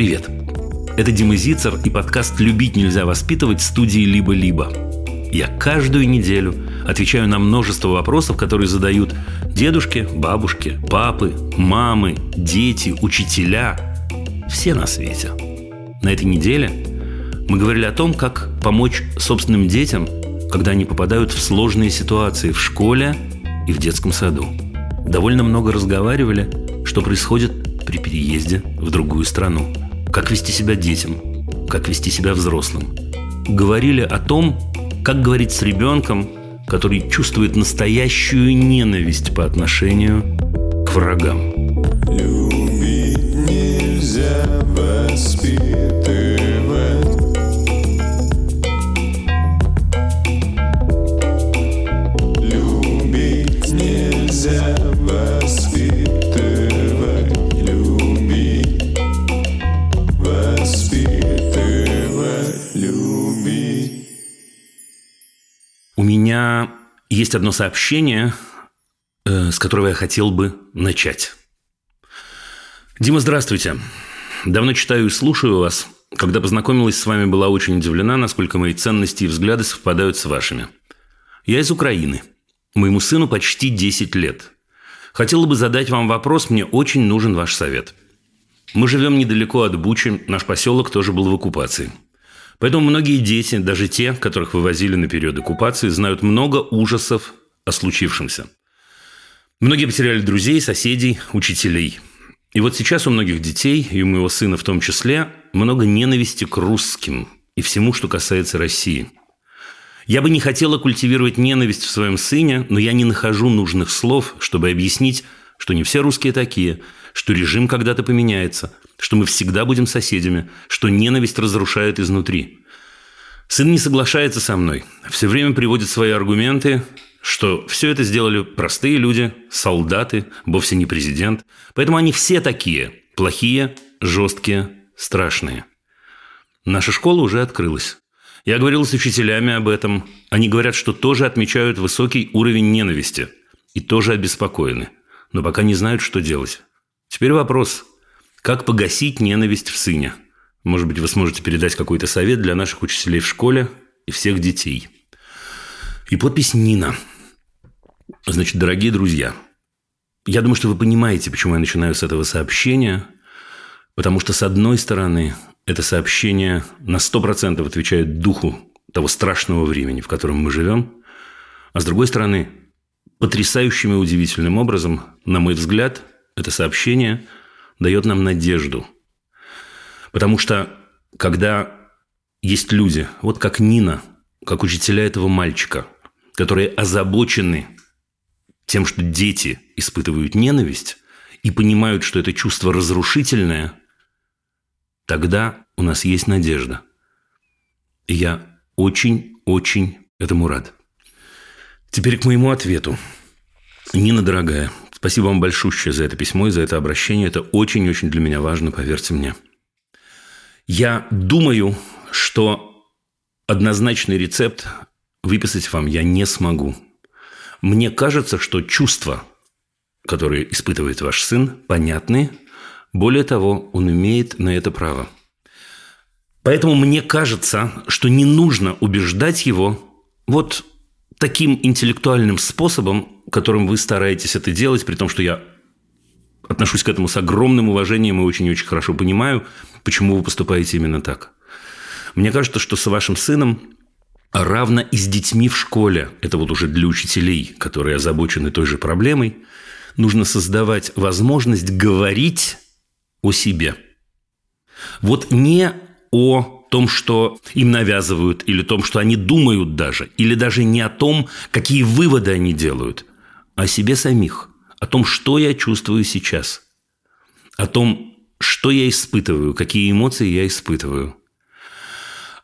Привет! Это Дима Зицер и подкаст «Любить нельзя воспитывать» студии «Либо-либо». Я каждую неделю отвечаю на множество вопросов, которые задают дедушки, бабушки, папы, мамы, дети, учителя. Все на свете. На этой неделе мы говорили о том, как помочь собственным детям, когда они попадают в сложные ситуации в школе и в детском саду. Довольно много разговаривали, что происходит при переезде в другую страну. Как вести себя детям, как вести себя взрослым. Говорили о том, как говорить с ребенком, который чувствует настоящую ненависть по отношению к врагам. Любить нельзя воспитывать. Есть одно сообщение, э, с которого я хотел бы начать. Дима, здравствуйте. Давно читаю и слушаю вас. Когда познакомилась с вами, была очень удивлена, насколько мои ценности и взгляды совпадают с вашими. Я из Украины. Моему сыну почти 10 лет. Хотела бы задать вам вопрос, мне очень нужен ваш совет. Мы живем недалеко от Бучи, наш поселок тоже был в оккупации. Поэтому многие дети, даже те, которых вывозили на период оккупации, знают много ужасов о случившемся. Многие потеряли друзей, соседей, учителей. И вот сейчас у многих детей, и у моего сына в том числе, много ненависти к русским и всему, что касается России. Я бы не хотела культивировать ненависть в своем сыне, но я не нахожу нужных слов, чтобы объяснить, что не все русские такие, что режим когда-то поменяется, что мы всегда будем соседями, что ненависть разрушает изнутри. Сын не соглашается со мной, все время приводит свои аргументы, что все это сделали простые люди, солдаты, вовсе не президент. Поэтому они все такие, плохие, жесткие, страшные. Наша школа уже открылась. Я говорил с учителями об этом. Они говорят, что тоже отмечают высокий уровень ненависти и тоже обеспокоены, но пока не знают, что делать. Теперь вопрос, как погасить ненависть в сыне? Может быть, вы сможете передать какой-то совет для наших учителей в школе и всех детей. И подпись Нина. Значит, дорогие друзья, я думаю, что вы понимаете, почему я начинаю с этого сообщения, потому что, с одной стороны, это сообщение на 100% отвечает духу того страшного времени, в котором мы живем, а с другой стороны, потрясающим и удивительным образом, на мой взгляд, это сообщение дает нам надежду. Потому что, когда есть люди, вот как Нина, как учителя этого мальчика, которые озабочены тем, что дети испытывают ненависть и понимают, что это чувство разрушительное, тогда у нас есть надежда. И я очень-очень этому рад. Теперь к моему ответу. Нина, дорогая, спасибо вам большущее за это письмо и за это обращение. Это очень-очень для меня важно, поверьте мне. Я думаю, что однозначный рецепт выписать вам я не смогу. Мне кажется, что чувства, которые испытывает ваш сын, понятны. Более того, он имеет на это право. Поэтому мне кажется, что не нужно убеждать его вот таким интеллектуальным способом, которым вы стараетесь это делать, при том, что я отношусь к этому с огромным уважением и очень-очень хорошо понимаю, почему вы поступаете именно так. Мне кажется, что с вашим сыном равно и с детьми в школе, это вот уже для учителей, которые озабочены той же проблемой, нужно создавать возможность говорить о себе. Вот не о том, что им навязывают, или том, что они думают даже, или даже не о том, какие выводы они делают, а о себе самих, о том, что я чувствую сейчас, о том, что я испытываю, какие эмоции я испытываю,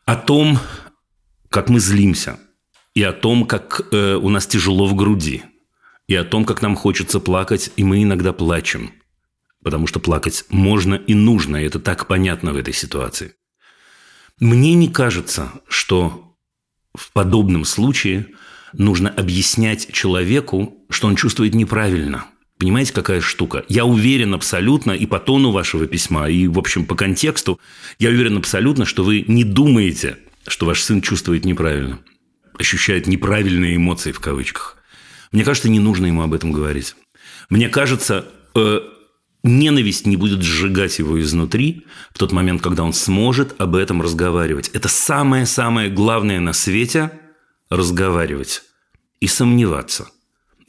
о том, как мы злимся, и о том, как э, у нас тяжело в груди, и о том, как нам хочется плакать, и мы иногда плачем, потому что плакать можно и нужно, и это так понятно в этой ситуации. Мне не кажется, что в подобном случае нужно объяснять человеку, что он чувствует неправильно, Понимаете, какая штука? Я уверен абсолютно и по тону вашего письма, и, в общем, по контексту, я уверен абсолютно, что вы не думаете, что ваш сын чувствует неправильно, ощущает неправильные эмоции в кавычках. Мне кажется, не нужно ему об этом говорить. Мне кажется, э, ненависть не будет сжигать его изнутри в тот момент, когда он сможет об этом разговаривать. Это самое-самое главное на свете – разговаривать и сомневаться,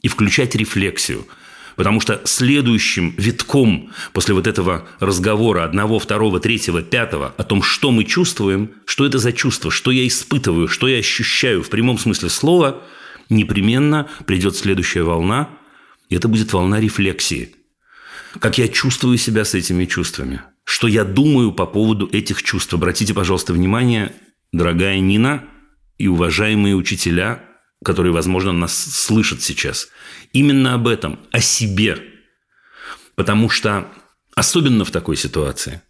и включать рефлексию – Потому что следующим витком после вот этого разговора одного, второго, третьего, пятого о том, что мы чувствуем, что это за чувство, что я испытываю, что я ощущаю в прямом смысле слова, непременно придет следующая волна, и это будет волна рефлексии. Как я чувствую себя с этими чувствами, что я думаю по поводу этих чувств. Обратите, пожалуйста, внимание, дорогая Нина и уважаемые учителя, которые, возможно, нас слышат сейчас. Именно об этом, о себе. Потому что, особенно в такой ситуации,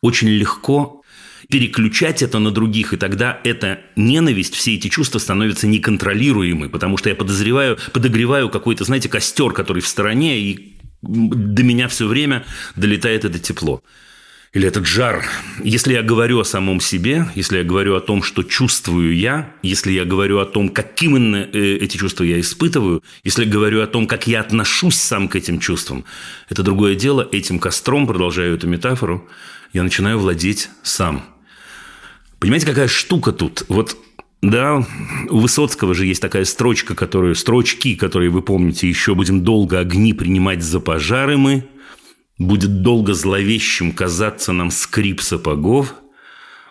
очень легко переключать это на других, и тогда эта ненависть, все эти чувства становятся неконтролируемы, потому что я подозреваю, подогреваю какой-то, знаете, костер, который в стороне, и до меня все время долетает это тепло или этот жар, если я говорю о самом себе, если я говорю о том, что чувствую я, если я говорю о том, каким именно э, эти чувства я испытываю, если я говорю о том, как я отношусь сам к этим чувствам, это другое дело. Этим костром, продолжаю эту метафору, я начинаю владеть сам. Понимаете, какая штука тут? Вот да, у Высоцкого же есть такая строчка, которую, строчки, которые вы помните, еще будем долго огни принимать за пожары мы, Будет долго зловещим казаться нам скрип сапогов,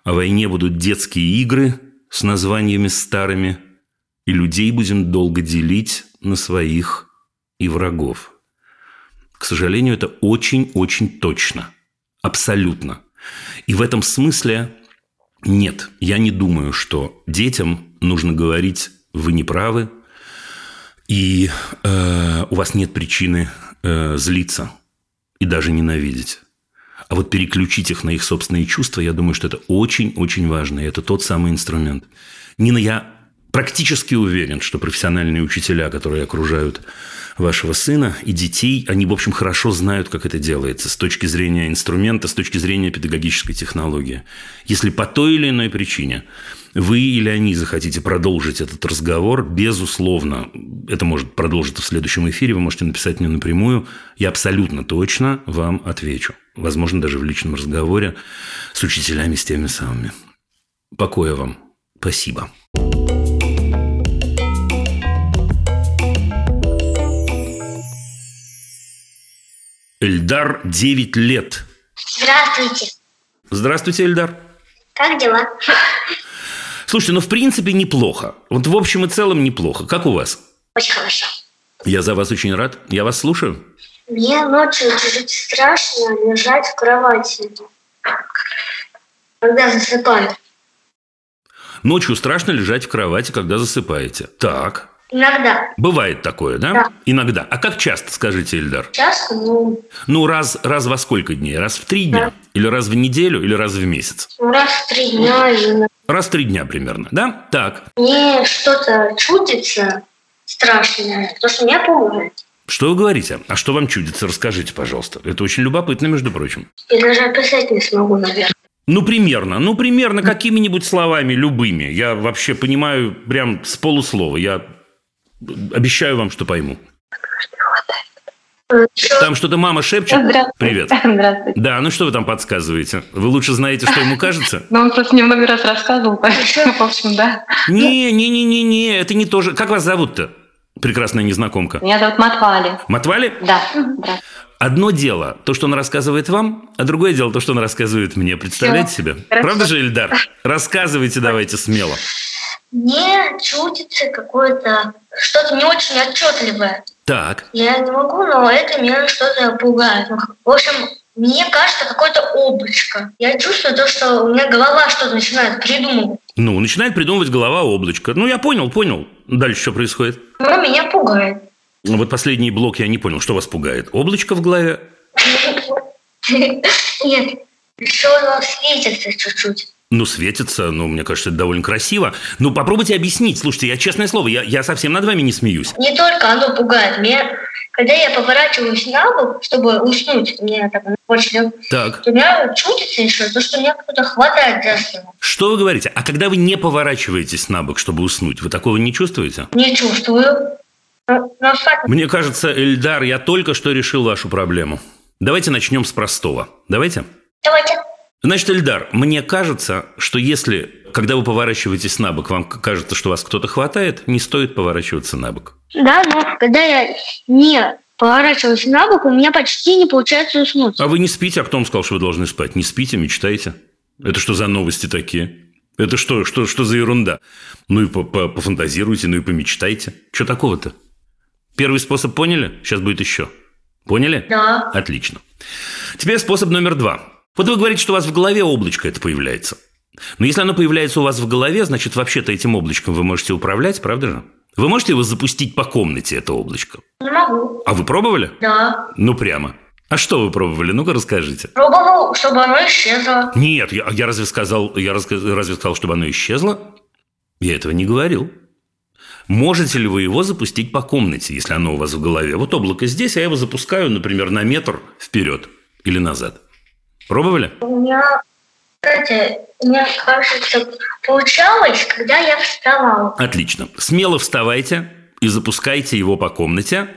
о войне будут детские игры с названиями старыми, и людей будем долго делить на своих и врагов. К сожалению, это очень-очень точно. Абсолютно. И в этом смысле нет, я не думаю, что детям нужно говорить «вы не правы», и э, у вас нет причины э, злиться – и даже ненавидеть. А вот переключить их на их собственные чувства, я думаю, что это очень-очень важно. И это тот самый инструмент. Нина, я практически уверен, что профессиональные учителя, которые окружают вашего сына и детей, они, в общем, хорошо знают, как это делается с точки зрения инструмента, с точки зрения педагогической технологии. Если по той или иной причине вы или они захотите продолжить этот разговор, безусловно, это может продолжиться в следующем эфире, вы можете написать мне напрямую, я абсолютно точно вам отвечу. Возможно, даже в личном разговоре с учителями, с теми самыми. Покоя вам. Спасибо. Эльдар 9 лет. Здравствуйте. Здравствуйте, Эльдар. Как дела? Слушайте, ну в принципе неплохо. Вот в общем и целом неплохо. Как у вас? Очень хорошо. Я за вас очень рад. Я вас слушаю. Мне ночью чуть страшно лежать в кровати, когда засыпаю. Ночью страшно лежать в кровати, когда засыпаете. Так. Иногда. Бывает такое, да? Да. Иногда. А как часто, скажите, Эльдар? Часто, ну, Ну, раз, раз во сколько дней? Раз в три дня? Или раз в неделю? Или раз в месяц? раз в три дня или Раз в три дня примерно, да? Так. мне что-то чудится страшное, то, что меня пугает. Что вы говорите? А что вам чудится? Расскажите, пожалуйста. Это очень любопытно, между прочим. Я даже описать не смогу, наверное. Ну, примерно. Ну, примерно какими-нибудь словами, любыми. Я вообще понимаю прям с полуслова. Я обещаю вам, что пойму. Там что-то мама шепчет. Здравствуйте. Привет. Здравствуйте. Да, ну что вы там подсказываете? Вы лучше знаете, что ему кажется? Ну, он просто мне много раз рассказывал, поэтому, в общем, да. Не, не, не, не, не, это не то же. Как вас зовут-то? Прекрасная незнакомка. Меня зовут Матвали. Матвали? Да. Одно дело то, что он рассказывает вам, а другое дело то, что он рассказывает мне. Представляете Всё. себе? Хорошо. Правда же, Эльдар? Рассказывайте давайте смело. Мне чудится какое-то что-то не очень отчетливое. Так, Я не могу, но это меня что-то пугает. Ну, В общем, мне кажется, какое-то облачко. Я чувствую то, что у меня голова что-то начинает придумывать. ну, начинает придумывать голова облачко. Ну, я понял, понял. Дальше что происходит? Но меня пугает. Ну, Вот последний блок я не понял, что вас пугает. Облачко в голове? Нет, еще оно светится чуть-чуть. Ну, светится, ну, мне кажется, это довольно красиво. Ну, попробуйте объяснить. Слушайте, я честное слово, я, я совсем над вами не смеюсь. Не только оно пугает. Меня, когда я поворачиваюсь на бок, чтобы уснуть, мне так очень Так. у меня чудится еще то, что меня кто-то хватает за спину. Что вы говорите? А когда вы не поворачиваетесь на бок, чтобы уснуть, вы такого не чувствуете? Не чувствую. Но, но Мне кажется, Эльдар, я только что решил вашу проблему. Давайте начнем с простого. Давайте? Давайте. Значит, Эльдар, мне кажется, что если, когда вы поворачиваетесь на бок, вам кажется, что вас кто-то хватает, не стоит поворачиваться на бок. Да, но когда я не поворачиваюсь на бок, у меня почти не получается уснуть. А вы не спите, а кто вам сказал, что вы должны спать? Не спите, мечтаете. Это что за новости такие? Это что, что, что за ерунда? Ну и по- по- пофантазируйте, ну и помечтайте. Что такого-то? Первый способ поняли? Сейчас будет еще. Поняли? Да. Отлично. Теперь способ номер два. Вот вы говорите, что у вас в голове облачко это появляется. Но если оно появляется у вас в голове, значит, вообще-то этим облачком вы можете управлять, правда же? Вы можете его запустить по комнате, это облачко? Не могу. А вы пробовали? Да. Ну, прямо. А что вы пробовали? Ну-ка, расскажите. Пробовал, чтобы оно исчезло. Нет, я, я разве сказал, я раска- разве сказал, чтобы оно исчезло? Я этого не говорил. Можете ли вы его запустить по комнате, если оно у вас в голове? Вот облако здесь, а я его запускаю, например, на метр вперед или назад. Пробовали? У меня, кстати, мне кажется, получалось, когда я вставала. Отлично. Смело вставайте и запускайте его по комнате,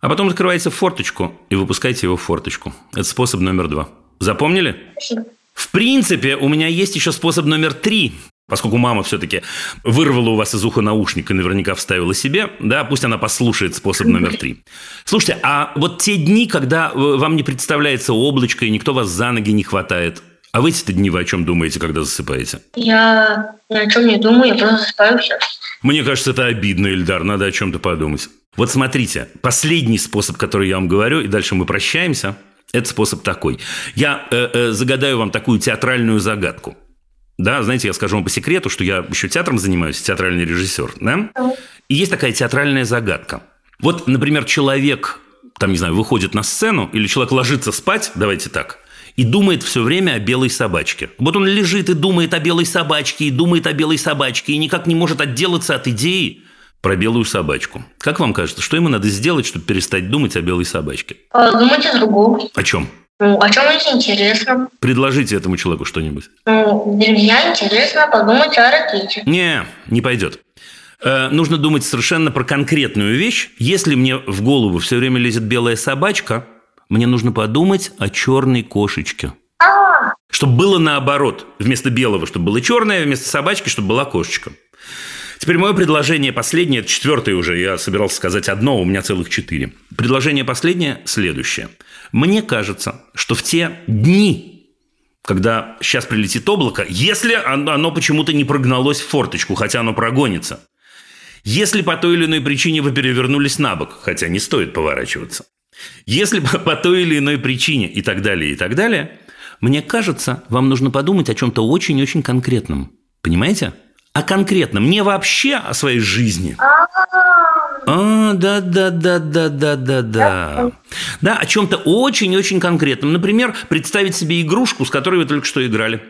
а потом открывайте форточку и выпускайте его в форточку. Это способ номер два. Запомнили? Спасибо. В принципе, у меня есть еще способ номер три. Поскольку мама все-таки вырвала у вас из уха наушник и наверняка вставила себе, да, пусть она послушает способ номер три. Слушайте, а вот те дни, когда э, вам не представляется облачко и никто вас за ноги не хватает, а в эти дни вы о чем думаете, когда засыпаете? Я ни о чем не думаю, я просто засыпаю все. Мне кажется, это обидно, Ильдар, надо о чем-то подумать. Вот смотрите, последний способ, который я вам говорю, и дальше мы прощаемся, это способ такой. Я э, э, загадаю вам такую театральную загадку. Да, знаете, я скажу вам по секрету, что я еще театром занимаюсь, театральный режиссер, да? И есть такая театральная загадка. Вот, например, человек, там, не знаю, выходит на сцену, или человек ложится спать, давайте так, и думает все время о белой собачке. Вот он лежит и думает о белой собачке, и думает о белой собачке, и никак не может отделаться от идеи про белую собачку. Как вам кажется, что ему надо сделать, чтобы перестать думать о белой собачке? Подумайте о другом. О чем? Ну, о чем-нибудь интересном. Предложите этому человеку что-нибудь. Ну, для меня интересно подумать о ракете. Не, не пойдет. Э, нужно думать совершенно про конкретную вещь. Если мне в голову все время лезет белая собачка, мне нужно подумать о черной кошечке. А, Чтобы было наоборот. Вместо белого, чтобы было черное, вместо собачки, чтобы была кошечка. Теперь мое предложение последнее, это четвертое уже, я собирался сказать одно, у меня целых четыре. Предложение последнее следующее. Мне кажется, что в те дни, когда сейчас прилетит облако, если оно, оно почему-то не прогналось в форточку, хотя оно прогонится, если по той или иной причине вы перевернулись на бок, хотя не стоит поворачиваться, если по, по той или иной причине и так далее, и так далее, мне кажется, вам нужно подумать о чем-то очень-очень конкретном. Понимаете? О конкретном, не вообще о своей жизни. А, да, да, да, да, да, да, да. Да, о чем-то очень-очень конкретном. Например, представить себе игрушку, с которой вы только что играли.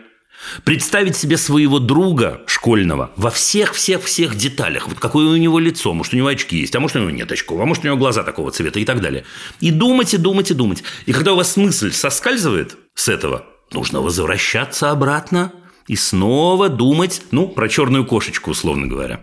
Представить себе своего друга школьного во всех-всех-всех деталях. Вот какое у него лицо, может, у него очки есть, а может, у него нет очков, а может, у него глаза такого цвета и так далее. И думать, и думать, и думать. И когда у вас мысль соскальзывает с этого, нужно возвращаться обратно и снова думать, ну, про черную кошечку, условно говоря.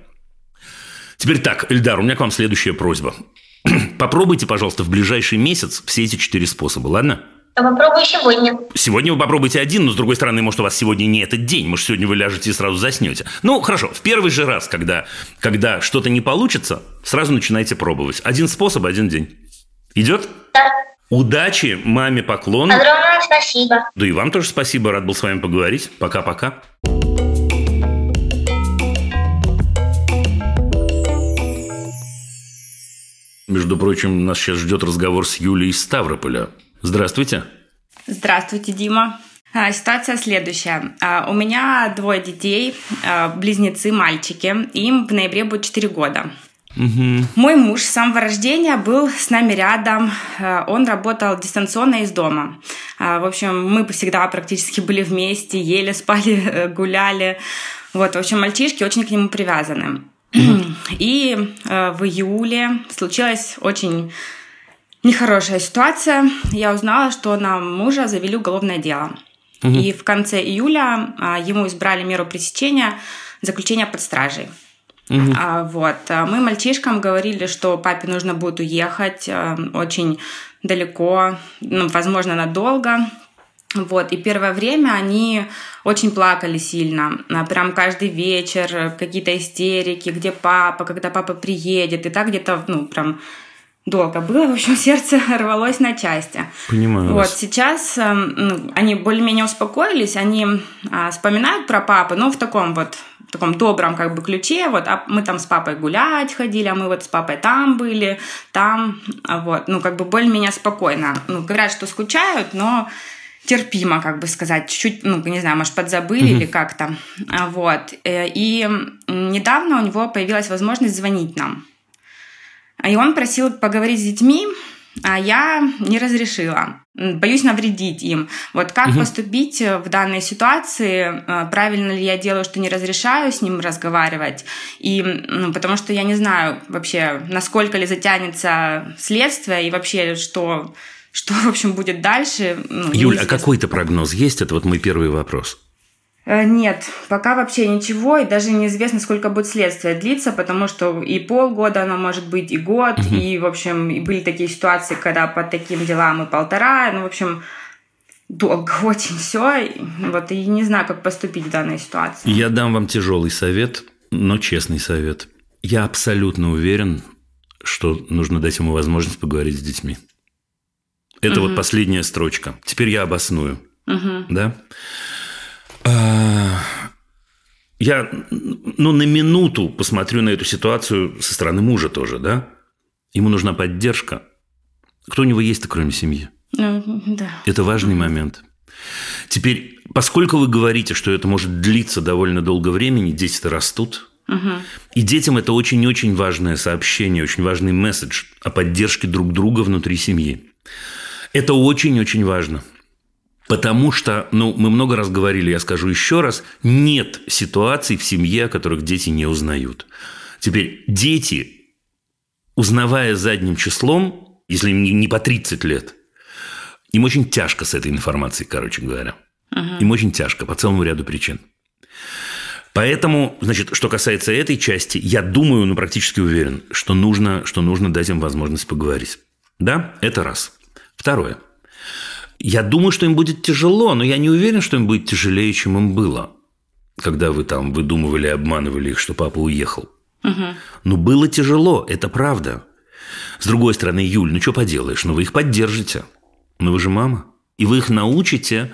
Теперь так, Эльдар, у меня к вам следующая просьба. Попробуйте, пожалуйста, в ближайший месяц все эти четыре способа, ладно? я попробую сегодня. Сегодня вы попробуйте один, но с другой стороны, может, у вас сегодня не этот день, может, сегодня вы ляжете и сразу заснете. Ну, хорошо, в первый же раз, когда, когда что-то не получится, сразу начинайте пробовать. Один способ, один день. Идет? Да. Удачи, маме поклон. Огромное спасибо. Да и вам тоже спасибо, рад был с вами поговорить. Пока-пока. Между прочим, нас сейчас ждет разговор с Юлей из Ставрополя. Здравствуйте. Здравствуйте, Дима. А, Ситуация следующая. А, У меня двое детей, а, близнецы, мальчики. Им в ноябре будет 4 года. Мой муж с самого рождения был с нами рядом. А, Он работал дистанционно из дома. А, в общем, мы всегда практически были вместе, ели, спали, э, гуляли. Вот, в общем, мальчишки очень к нему привязаны. И э, в июле случилась очень нехорошая ситуация. Я узнала, что на мужа завели уголовное дело. И в конце июля а, ему избрали меру пресечения заключения под стражей. Угу. А, вот. А мы мальчишкам говорили, что папе нужно будет уехать а, очень далеко, ну, возможно, надолго. Вот, и первое время они очень плакали сильно. А, прям каждый вечер какие-то истерики, где папа, когда папа приедет. И так где-то, ну, прям долго было. В общем, сердце рвалось на части. Понимаю. Вот сейчас э, ну, они более-менее успокоились, они э, вспоминают про папу, но в таком вот в таком добром как бы ключе, вот, а мы там с папой гулять ходили, а мы вот с папой там были, там, вот, ну, как бы более-менее спокойно. Ну, говорят, что скучают, но терпимо, как бы сказать, чуть-чуть, ну, не знаю, может, подзабыли mm-hmm. или как-то, вот. Э, и недавно у него появилась возможность звонить нам. И он просил поговорить с детьми, а я не разрешила. Боюсь навредить им. Вот как угу. поступить в данной ситуации? А, правильно ли я делаю, что не разрешаю с ним разговаривать? И ну, потому что я не знаю вообще, насколько ли затянется следствие и вообще что что, в общем, будет дальше. Ну, Юль, а какой-то прогноз есть? Это вот мой первый вопрос. Э, нет, пока вообще ничего, и даже неизвестно, сколько будет следствие длиться, потому что и полгода оно может быть, и год, угу. и, в общем, и были такие ситуации, когда по таким делам и полтора, ну, в общем, долго очень все, вот, и не знаю, как поступить в данной ситуации. Я дам вам тяжелый совет, но честный совет. Я абсолютно уверен, что нужно дать ему возможность поговорить с детьми. Это угу. вот последняя строчка. Теперь я обосную. Угу. Да? Я, ну, на минуту посмотрю на эту ситуацию со стороны мужа тоже, да? Ему нужна поддержка. Кто у него есть-то, кроме семьи? Ну, да. Это важный момент. Теперь, поскольку вы говорите, что это может длиться довольно долго времени, дети-то растут, угу. и детям это очень-очень важное сообщение, очень важный месседж о поддержке друг друга внутри семьи. Это очень-очень важно – Потому что, ну, мы много раз говорили, я скажу еще раз, нет ситуаций в семье, о которых дети не узнают. Теперь дети, узнавая задним числом, если им не по 30 лет, им очень тяжко с этой информацией, короче говоря. Ага. Им очень тяжко по целому ряду причин. Поэтому, значит, что касается этой части, я думаю, ну, практически уверен, что нужно, что нужно дать им возможность поговорить. Да, это раз. Второе. Я думаю, что им будет тяжело, но я не уверен, что им будет тяжелее, чем им было, когда вы там выдумывали, обманывали их, что папа уехал. Угу. Но было тяжело, это правда. С другой стороны, Юль, ну что поделаешь, ну вы их поддержите. Ну вы же мама. И вы их научите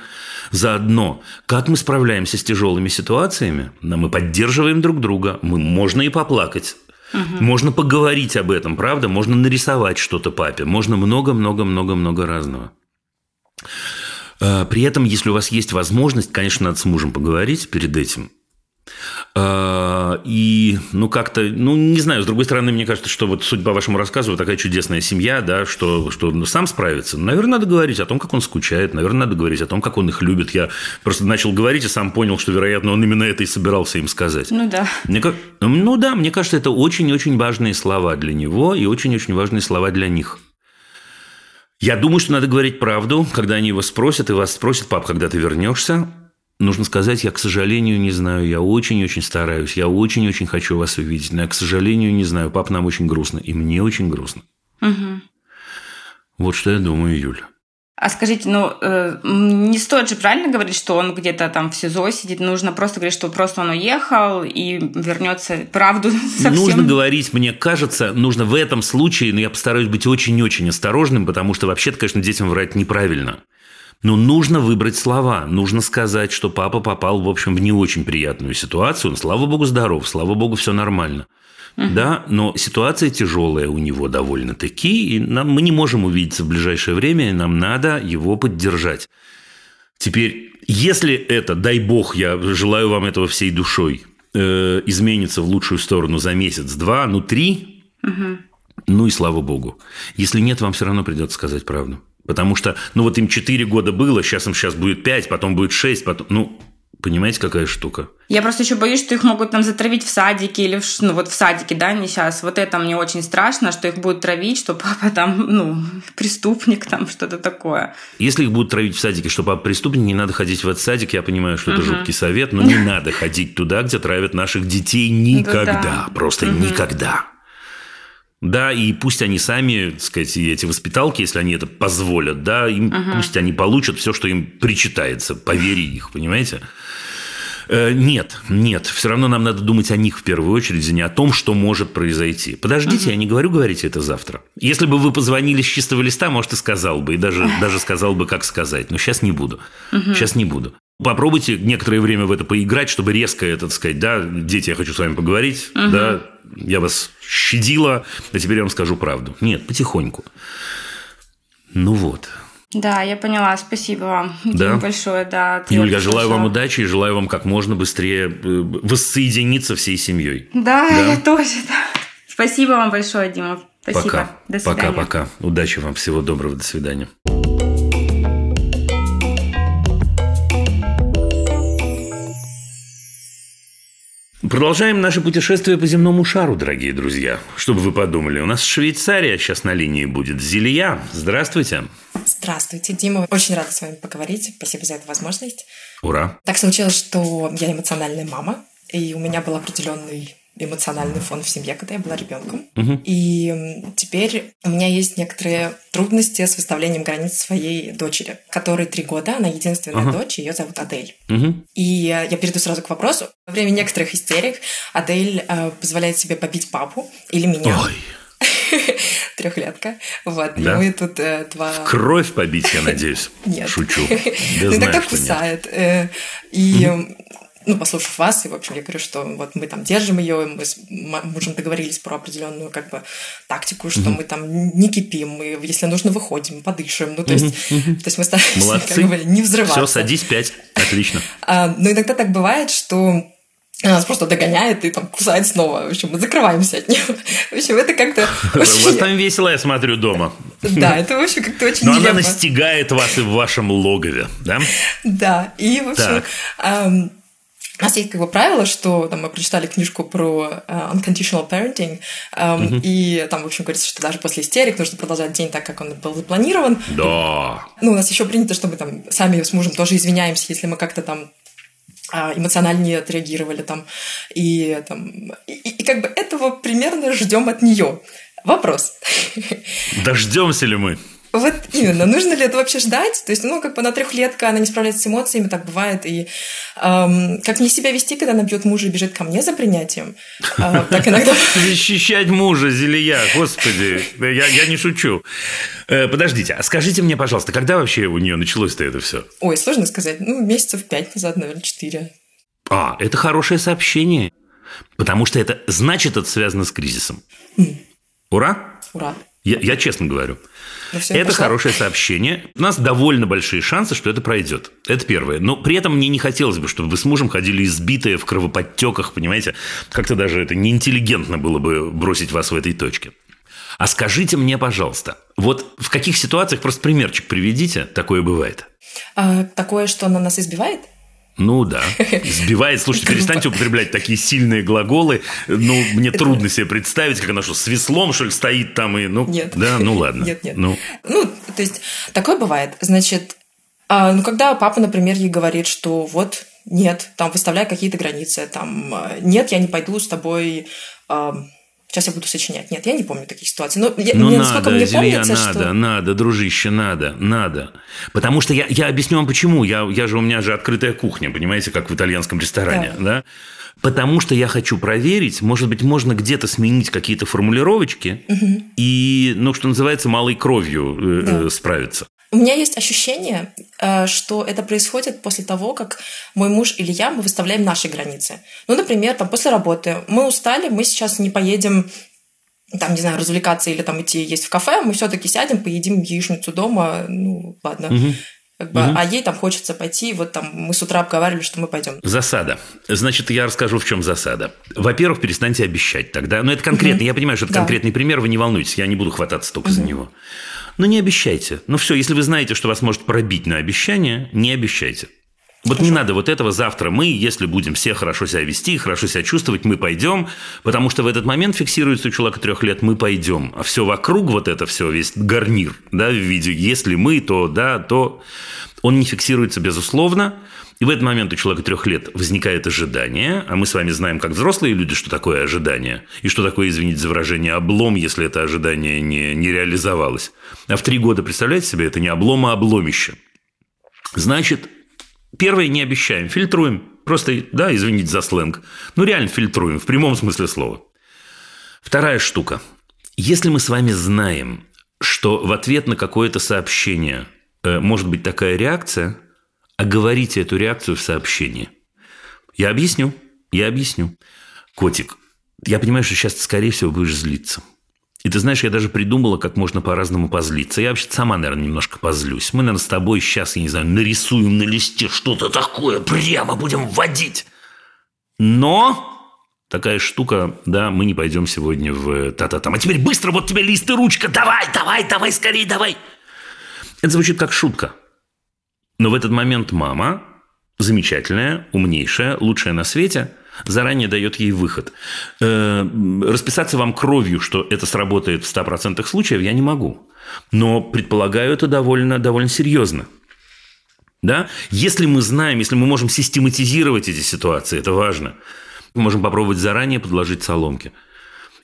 заодно, как мы справляемся с тяжелыми ситуациями. Да, мы поддерживаем друг друга. Мы, можно и поплакать. Угу. Можно поговорить об этом, правда? Можно нарисовать что-то папе. Можно много-много-много-много разного. Э, при этом, если у вас есть возможность, конечно, надо с мужем поговорить перед этим. Э, и, ну, как-то, ну, не знаю, с другой стороны, мне кажется, что вот судя по вашему рассказу, такая чудесная семья, да, что, что ну, сам справится. Наверное, надо говорить о том, как он скучает, наверное, надо говорить о том, как он их любит. Я просто начал говорить и сам понял, что, вероятно, он именно это и собирался им сказать. Ну, да. Мне, ну, да, мне кажется, это очень-очень важные слова для него и очень-очень важные слова для них. Я думаю, что надо говорить правду, когда они его спросят, и вас спросят, пап, когда ты вернешься. Нужно сказать, я, к сожалению, не знаю, я очень-очень стараюсь, я очень-очень хочу вас увидеть, но я, к сожалению, не знаю, пап, нам очень грустно, и мне очень грустно. Угу. Вот что я думаю, Юля. А скажите, ну, э, не стоит же правильно говорить, что он где-то там в СИЗО сидит, нужно просто говорить, что просто он уехал и вернется правду совсем. Нужно говорить, мне кажется, нужно в этом случае, но я постараюсь быть очень-очень осторожным, потому что вообще-то, конечно, детям врать неправильно. Но нужно выбрать слова. Нужно сказать, что папа попал, в общем, в не очень приятную ситуацию. Он, слава богу, здоров, слава богу, все нормально. Угу. Да, но ситуация тяжелая у него довольно-таки, и нам, мы не можем увидеться в ближайшее время, и нам надо его поддержать. Теперь, если это, дай бог, я желаю вам этого всей душой, э, изменится в лучшую сторону за месяц, два, ну три, угу. ну и слава богу. Если нет, вам все равно придется сказать правду. Потому что, ну вот им 4 года было, сейчас им сейчас будет 5, потом будет 6, потом, ну, понимаете, какая штука? Я просто еще боюсь, что их могут там затравить в садике или в, ну вот в садике, да, не сейчас. Вот это мне очень страшно, что их будут травить, что папа там, ну, преступник там, что-то такое. Если их будут травить в садике, что папа преступник, не надо ходить в этот садик. Я понимаю, что это жуткий совет, но не надо ходить туда, где травят наших детей никогда. да. Просто никогда. Да, и пусть они сами, так сказать, эти воспиталки, если они это позволят, да, им, пусть они получат все, что им причитается по вере их, понимаете? Э, Нет, нет, все равно нам надо думать о них в первую очередь, а не о том, что может произойти. Подождите, я не говорю, говорите это завтра. Если бы вы позвонили с чистого листа, может, и сказал бы, и даже, даже сказал бы, как сказать. Но сейчас не буду. Сейчас не буду. Попробуйте некоторое время в это поиграть, чтобы резко это так сказать, да, дети, я хочу с вами поговорить, да, я вас щадила, а теперь я вам скажу правду. Нет, потихоньку. Ну вот. Да, я поняла, спасибо вам Да? Большое, да. Юль, я желаю вам удачи и желаю вам как можно быстрее э, воссоединиться всей семьей. Да, Да? я тоже, да. Спасибо вам большое, Дима. Спасибо. Пока. До свидания. Пока-пока. Удачи вам. Всего доброго. До свидания. Продолжаем наше путешествие по земному шару, дорогие друзья. Чтобы вы подумали, у нас Швейцария сейчас на линии будет. Зелия, здравствуйте. Здравствуйте, Дима. Очень рада с вами поговорить. Спасибо за эту возможность. Ура. Так случилось, что я эмоциональная мама, и у меня был определенный эмоциональный фон в семье, когда я была ребенком. И м, теперь у меня есть некоторые трудности с выставлением границ своей дочери, которой три года, она единственная дочь, ее зовут Адель. Мгм. И я перейду сразу к вопросу. Во время некоторых истерик Адель э, позволяет себе побить папу или меня. Ой, Трехлетка. Вот. И Да? мы тут э, два... кровь побить, я надеюсь. Нет. Шучу. Да Ну, иногда нет. кусает. э, И, ну, послушав вас, и, в общем, я говорю, что вот мы там держим ее, мы с мужем договорились про определенную, как бы, тактику, что мы там не кипим, мы, если нужно, выходим, подышим. Ну, то есть, то есть мы стараемся Молодцы. как бы не взрываться. Все, садись пять. Отлично. А, но иногда так бывает, что она нас просто догоняет и там кусает снова. В общем, мы закрываемся от нее. В общем, это как-то очень... там весело, я смотрю, дома. Да, это, в общем, как-то очень Но она нелепо. настигает вас и в вашем логове, да? Да, и, в общем, у нас есть как бы правило, что там, мы прочитали книжку про э, unconditional parenting, ам, и там, в общем, говорится, что даже после истерик нужно продолжать день так, как он был запланирован. Да. Ну, у нас еще принято, что мы там сами с мужем тоже извиняемся, если мы как-то там а, эмоциональнее отреагировали там. И, там, и- и как бы этого примерно ждем от нее. Вопрос. Дождемся ли мы? Вот именно, нужно ли это вообще ждать? То есть, ну, как бы она трехлетка, она не справляется с эмоциями, так бывает. И эм, как мне себя вести, когда она бьет мужа и бежит ко мне за принятием? А, так иногда... Защищать мужа, Зелия, господи, я, я не шучу. Э, подождите, а скажите мне, пожалуйста, когда вообще у нее началось-то это все? Ой, сложно сказать. Ну, месяцев пять назад, наверное, четыре. А, это хорошее сообщение. Потому что это значит, это связано с кризисом. Ура! Ура. Я, я честно говорю. Ну, это пошла. хорошее сообщение. У нас довольно большие шансы, что это пройдет. Это первое. Но при этом мне не хотелось бы, чтобы вы с мужем ходили избитые в кровоподтеках, понимаете? Как-то даже это неинтеллигентно было бы бросить вас в этой точке. А скажите мне, пожалуйста, вот в каких ситуациях, просто примерчик приведите, такое бывает? А, такое, что она нас избивает? Ну да, сбивает. Слушайте, перестаньте употреблять такие сильные глаголы. Ну, мне трудно себе представить, как она что, с веслом, что ли, стоит там и... Ну, Нет. Да, ну ладно. Нет, нет. Ну, Ну, то есть, такое бывает. Значит, а, ну, когда папа, например, ей говорит, что вот, нет, там, выставляй какие-то границы, там, а, нет, я не пойду с тобой, а, сейчас я буду сочинять. Нет, я не помню таких ситуаций. Но я, Ну, мне, надо, мне Зелия, помнится, надо, что... надо, дружище, надо, надо. Потому что я, я объясню вам почему. Я, я же, у меня же открытая кухня, понимаете, как в итальянском ресторане, да? Потому что я хочу проверить, может быть, можно где-то сменить какие-то формулировочки и, ну, что называется, малой кровью э, Да. э, справиться. У меня есть ощущение, э, что это происходит после того, как мой муж или я, мы выставляем наши границы. Ну, например, там, после работы мы устали, мы сейчас не поедем там, не знаю, развлекаться или там идти есть в кафе, мы все-таки сядем, поедим яичницу дома, ну, ладно. Как бы, А ей там хочется пойти, вот там мы с утра обговаривали, что мы пойдем. Засада. Значит, я расскажу, в чем засада. Во-первых, перестаньте обещать тогда. Но это конкретно. Я понимаю, что это Да. конкретный пример, вы не волнуйтесь, я не буду хвататься только за него. Но не обещайте. Ну все, если вы знаете, что вас может пробить на обещание, не обещайте. Вот не надо вот этого завтра мы, если будем все хорошо себя вести, хорошо себя чувствовать, мы пойдем, потому что в этот момент фиксируется у человека трех лет, мы пойдем. А все вокруг, вот это все, весь гарнир, да, в виде, если мы, то да, то он не фиксируется безусловно. И в этот момент у человека трех лет возникает ожидание, а мы с вами знаем, как взрослые люди, что такое ожидание, и что такое, извините за выражение, облом, если это ожидание не, не реализовалось. А в три года, представляете себе, это не облом, а обломище. Значит, первое не обещаем, фильтруем. Просто, да, извините за сленг. Ну, реально фильтруем, в прямом смысле слова. Вторая штука. Если мы с вами знаем, что в ответ на какое-то сообщение может быть такая реакция, оговорите эту реакцию в сообщении. Я объясню, я объясню. Котик, я понимаю, что сейчас ты, скорее всего, будешь злиться. И ты знаешь, я даже придумала, как можно по-разному позлиться. Я вообще сама, наверное, немножко позлюсь. Мы, наверное, с тобой сейчас, я не знаю, нарисуем на листе что-то такое, прямо будем вводить. Но такая штука, да, мы не пойдем сегодня в та-та там. А теперь быстро, вот тебе лист и ручка, давай, давай, давай, скорее, давай. Это звучит как шутка. Но в этот момент мама, замечательная, умнейшая, лучшая на свете, заранее дает ей выход. Э, Расписаться вам кровью, что это сработает в 100% случаев, я не могу. Но предполагаю это довольно, довольно серьезно. Да? Если мы знаем, если мы можем систематизировать эти ситуации, это важно. Мы можем попробовать заранее подложить соломки.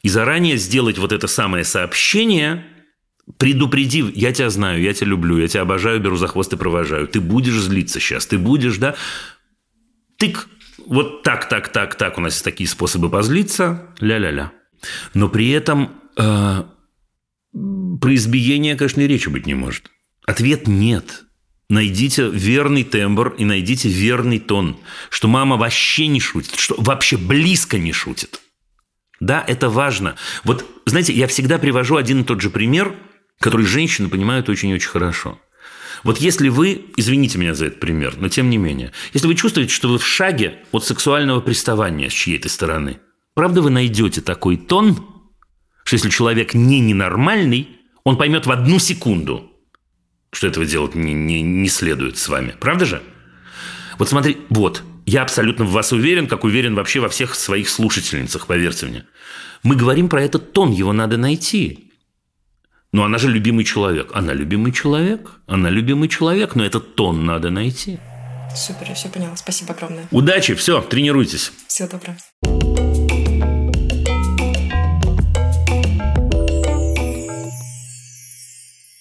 И заранее сделать вот это самое сообщение, предупредив, я тебя знаю, я тебя люблю, я тебя обожаю, беру за хвост и провожаю. Ты будешь злиться сейчас, ты будешь, да? Тык, вот так, так, так, так, у нас есть такие способы позлиться, ля-ля-ля. Но при этом э, про избиение, конечно, и речи быть не может. Ответ нет. Найдите верный тембр и найдите верный тон, что мама вообще не шутит, что вообще близко не шутит. Да, это важно. Вот, знаете, я всегда привожу один и тот же пример, который женщины понимают очень-очень хорошо. Вот если вы, извините меня за этот пример, но тем не менее, если вы чувствуете, что вы в шаге от сексуального приставания с чьей-то стороны, правда вы найдете такой тон, что если человек не ненормальный, он поймет в одну секунду, что этого делать не, не, не следует с вами. Правда же? Вот смотри, вот, я абсолютно в вас уверен, как уверен вообще во всех своих слушательницах, поверьте мне. Мы говорим про этот тон, его надо найти. Но она же любимый человек. Она любимый человек. Она любимый человек, но этот тон надо найти. Супер, я все поняла. Спасибо огромное. Удачи, все, тренируйтесь. Всего доброго.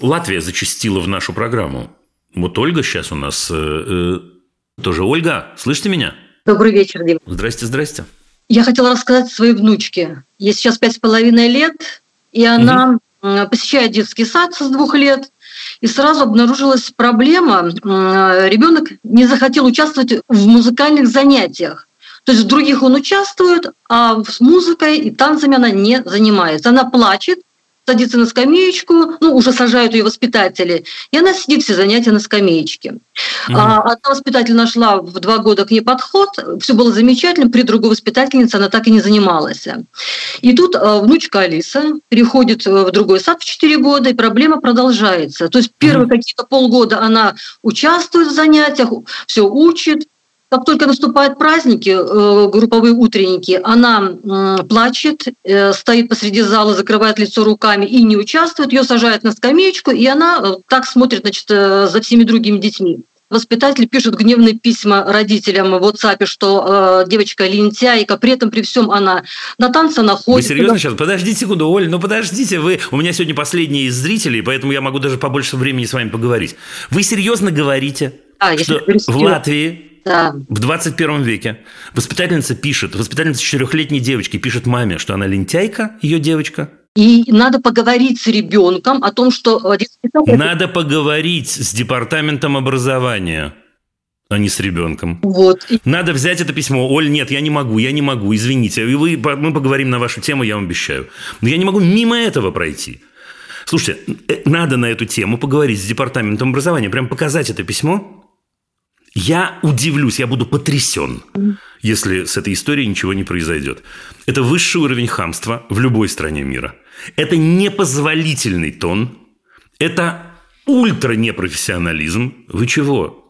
Латвия зачастила в нашу программу. Вот Ольга сейчас у нас... э, э, тоже Ольга, слышите меня? Добрый вечер, Дим. Здрасте, здрасте. Я хотела рассказать своей внучке. Ей сейчас пять с половиной лет, и она м, посещает детский сад с двух лет. И сразу обнаружилась проблема. Ребенок не захотел участвовать в музыкальных занятиях. То есть в других он участвует, а с музыкой и танцами она не занимается. Она плачет, садится на скамеечку, ну, уже сажают ее воспитатели, и она сидит все занятия на скамеечке. А, одна воспитатель нашла в два года к ней подход, все было замечательно, при другой воспитательнице она так и не занималась. И тут а, внучка Алиса переходит э, в другой сад в 4 года, и проблема продолжается. То есть первые какие-то полгода она участвует в занятиях, все учит, как только наступают праздники, э, групповые утренники, она плачет, э, стоит посреди зала, закрывает лицо руками и не участвует. Ее сажают на скамеечку, и она э, так смотрит значит, за всеми другими детьми. Воспитатель пишет гневные письма родителям в WhatsApp, что э, девочка лентяйка, при этом при всем она на танцы Вы находит. серьезно сейчас? Подождите секунду, Оль, ну подождите, вы... У меня сегодня последний из зрителей, поэтому я могу даже побольше времени с вами поговорить. Вы серьезно говорите, А, что в. Латвии Да. в 21 веке воспитательница пишет, воспитательница четырехлетней девочки пишет маме, что она лентяйка, ее девочка. И надо поговорить с ребенком о том, что э, Надо поговорить с департаментом образования, а не с ребенком. вот. Надо взять это письмо. Оль, нет, я не могу, я не могу, извините. И вы, мы поговорим на вашу тему, я вам обещаю. Но я не могу мимо этого пройти. Слушайте, э, надо на эту тему поговорить с департаментом образования, прям показать это письмо. Я удивлюсь, я буду потрясен, если с этой историей ничего не произойдет. Это высший уровень хамства в любой стране мира. Это непозволительный тон. Это ультра непрофессионализм. Вы чего?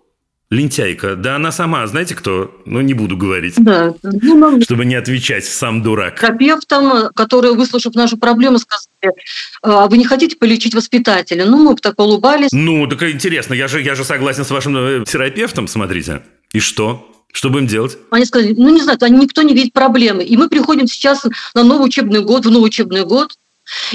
Лентяйка. Да она сама, знаете кто? Ну, не буду говорить. Да. Ну, нам- Чтобы не отвечать, сам дурак. терапевтам, которые, выслушав нашу проблему, сказали, «А вы не хотите полечить воспитателя? Ну, мы бы так улыбались. Ну, так интересно, я же, я же согласен с вашим э, терапевтом, смотрите. И что? Что будем делать? Они сказали, ну, не знаю, никто не видит проблемы. И мы приходим сейчас на новый учебный год, в новый учебный год,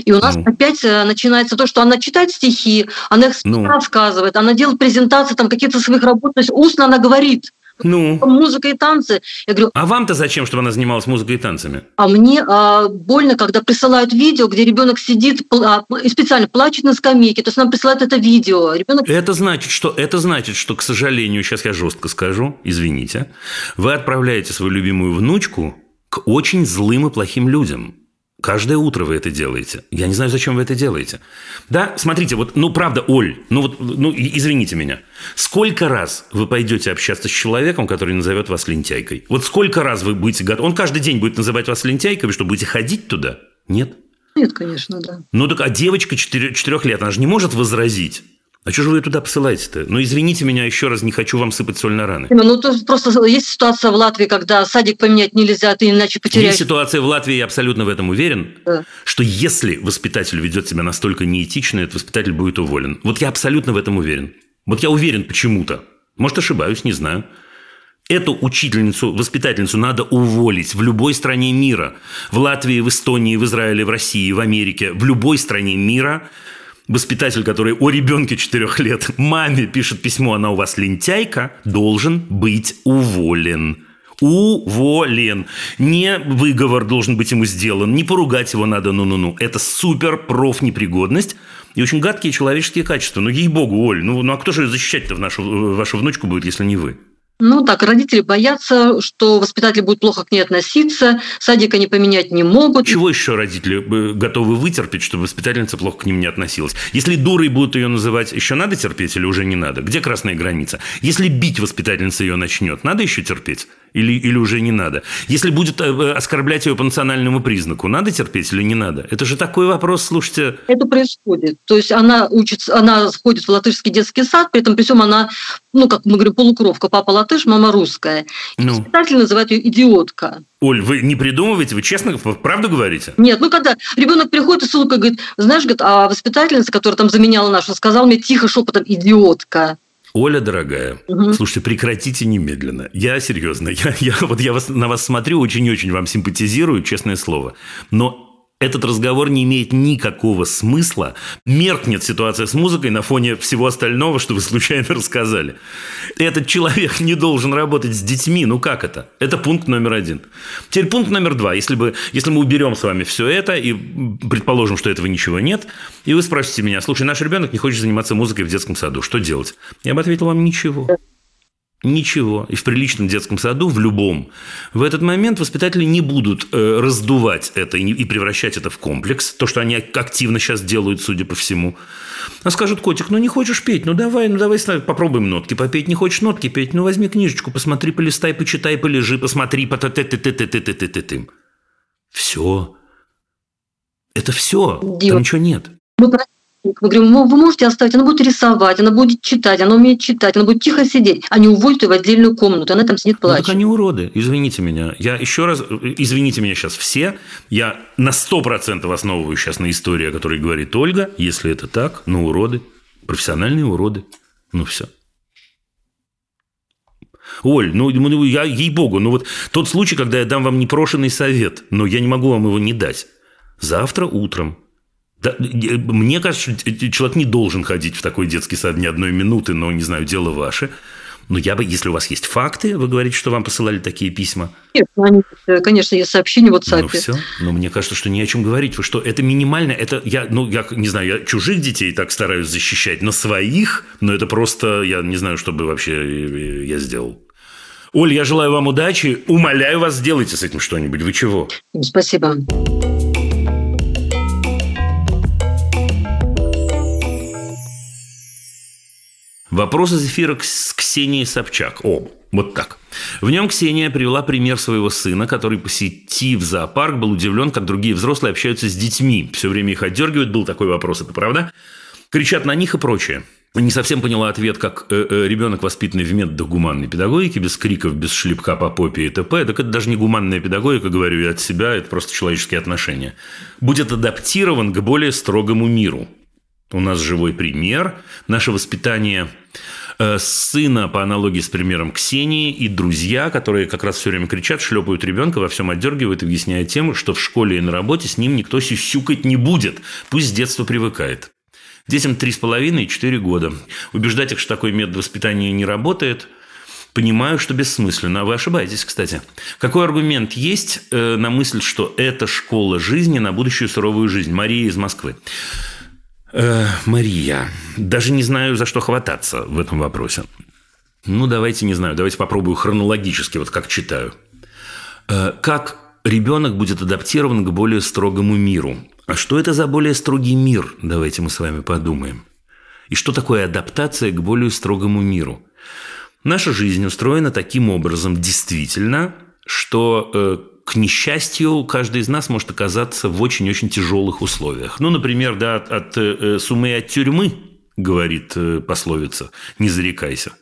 и у нас Ну. опять э, начинается то, что она читает стихи, она их Ну. рассказывает, она делает презентации там какие-то своих работ, то есть устно она говорит. Ну, Музыка и танцы. Я говорю, а вам-то зачем, чтобы она занималась музыкой и танцами? а мне а, больно, когда присылают видео, где ребенок сидит пл- а, и специально плачет на скамейке. То есть нам присылают это видео. Ребенок Это значит, что это значит, что, к сожалению, сейчас я жестко скажу, извините, вы отправляете свою любимую внучку к очень злым и плохим людям. Каждое утро вы это делаете. Я не знаю, зачем вы это делаете. Да, смотрите, вот, ну, правда, Оль, ну, вот, ну, извините меня. Сколько раз вы пойдете общаться с человеком, который назовет вас лентяйкой? Вот сколько раз вы будете готовы? Он каждый день будет называть вас лентяйкой, вы что, будете ходить туда? Нет? нет, конечно, да. Ну так, а девочка 4, лет, она же не может возразить. А что же вы туда посылаете-то? Ну, извините меня еще раз, не хочу вам сыпать соль на раны. Ну, то есть просто есть ситуация в Латвии, когда садик поменять нельзя, ты иначе Есть потеряешь. ситуация в Латвии, я абсолютно в этом уверен, Да. что если воспитатель ведет себя настолько неэтично, этот воспитатель будет уволен. Вот я абсолютно в этом уверен. Вот я уверен почему-то. Может, ошибаюсь, не знаю. Эту учительницу, воспитательницу надо уволить в любой стране мира. В Латвии, в Эстонии, в Израиле, в России, в Америке. В любой стране мира воспитатель, который о ребенке 4 лет маме пишет письмо, она у вас лентяйка, должен быть уволен. Уволен. Не выговор должен быть ему сделан, не поругать его надо, ну-ну-ну. Это супер профнепригодность и очень гадкие человеческие качества. Ну, ей-богу, Оль, ну, ну а кто же защищать-то в нашу, в вашу внучку будет, если не вы? Ну так, родители боятся, что воспитатель будет плохо к ней относиться, садик они поменять не могут. Чего еще родители э, готовы вытерпеть, чтобы воспитательница плохо к ним не относилась? Если дурой будут ее называть, еще надо терпеть или уже не надо? Где красная граница? Если бить воспитательница ее начнет, надо еще терпеть? Или, или уже не надо? Если будет э, оскорблять ее по национальному признаку, надо терпеть или не надо? Это же такой вопрос, слушайте. Это происходит. То есть она учится, она ходит в латышский детский сад, при этом при всем она, ну, как мы говорим, полукровка. Папа латыш, мама русская. Ну, Воспитатель называет ее идиотка. Оль, вы не придумываете, вы честно, правду говорите? Нет, ну когда ребенок приходит и с улыбкой говорит, знаешь, говорит, а воспитательница, которая там заменяла нашу, сказала мне тихо шепотом идиотка. Оля, дорогая, Мгм. слушайте, прекратите немедленно. Я серьезно, я, я, вот я вас, на вас смотрю, очень-очень вам симпатизирую, честное слово. Но этот разговор не имеет никакого смысла. Меркнет ситуация с музыкой на фоне всего остального, что вы случайно рассказали. Этот человек не должен работать с детьми. Ну как это? Это пункт номер один. Теперь пункт номер два. Если, бы, если мы уберем с вами все это и предположим, что этого ничего нет, и вы спросите меня, слушай, наш ребенок не хочет заниматься музыкой в детском саду, что делать? Я бы ответил вам ничего. Ничего. И в приличном детском саду, в любом, в этот момент воспитатели не будут э, раздувать это и, и превращать это в комплекс, то, что они активно сейчас делают, судя по всему. А скажут, котик, ну не хочешь петь, ну давай, ну давай попробуем нотки попеть. Не хочешь нотки петь, ну возьми книжечку, посмотри, полистай, почитай, полежи, посмотри, по ты ты ты ты ты ты ты ты ты Все. Это все. Там ничего нет. Мы мы говорим, «Ну, вы можете оставить, она будет рисовать, она будет читать, она умеет читать, она будет тихо сидеть. Они уводят ее в отдельную комнату, она там сидит, Ну, так плачет. они уроды, извините меня. Я еще раз, извините меня сейчас все, я на 100% основываю сейчас на истории, о которой говорит Ольга. Если это так, ну, уроды, профессиональные уроды. Ну, все. Оль, ну, ну, я, ей-богу, ну вот тот случай, когда я дам вам непрошенный совет, но я не могу вам его не дать. Завтра утром. Да, э, мне кажется, что э, человек не должен ходить в такой детский сад ни одной минуты, но, не знаю, дело ваше. Но я бы, если у вас есть факты, вы говорите, что вам посылали такие письма, Конечно, они, э, конечно, есть сообщения в WhatsApp. ну все. Но мне кажется, что ни о чем говорить. Вы что, это минимально, это я, ну, я не знаю, я чужих детей так стараюсь защищать, но своих, но это просто, я не знаю, что бы вообще э, я сделал. Оль, я желаю вам удачи. Умоляю вас, сделайте с этим что-нибудь. Вы чего? Спасибо. Вопрос из эфира с Ксенией Собчак. О, вот так. В нем Ксения привела пример своего сына, который, посетив зоопарк, был удивлен, как другие взрослые общаются с детьми. Все время их отдергивают. Был такой вопрос, это правда? Кричат на них и прочее. Не совсем поняла ответ, как э, э, ребенок, воспитанный в методах гуманной педагогики, без криков, без шлепка по попе и т.п. Так это даже не гуманная педагогика, говорю я от себя, это просто человеческие отношения. Будет адаптирован к более строгому миру. У нас живой пример. Наше воспитание э, сына по аналогии с примером Ксении и друзья, которые как раз все время кричат, шлепают ребенка, во всем отдергивают, объясняя тем, что в школе и на работе с ним никто сюсюкать не будет. Пусть с детства привыкает. Детям 3,5 и 4 года. Убеждать их, что такой метод воспитания не работает – Понимаю, что бессмысленно. А вы ошибаетесь, кстати. Какой аргумент есть э, на мысль, что это школа жизни на будущую суровую жизнь? Мария из Москвы. Э, Мария, даже не знаю, за что хвататься в этом вопросе. Ну, давайте, не знаю, давайте попробую хронологически, вот как читаю. Э, как ребенок будет адаптирован к более строгому миру? А что это за более строгий мир? Давайте мы с вами подумаем. И что такое адаптация к более строгому миру? Наша жизнь устроена таким образом, действительно, что э, к несчастью, каждый из нас может оказаться в очень-очень тяжелых условиях. Ну, например, да, от, от э, сумы от тюрьмы, говорит э, пословица, не зарекайся.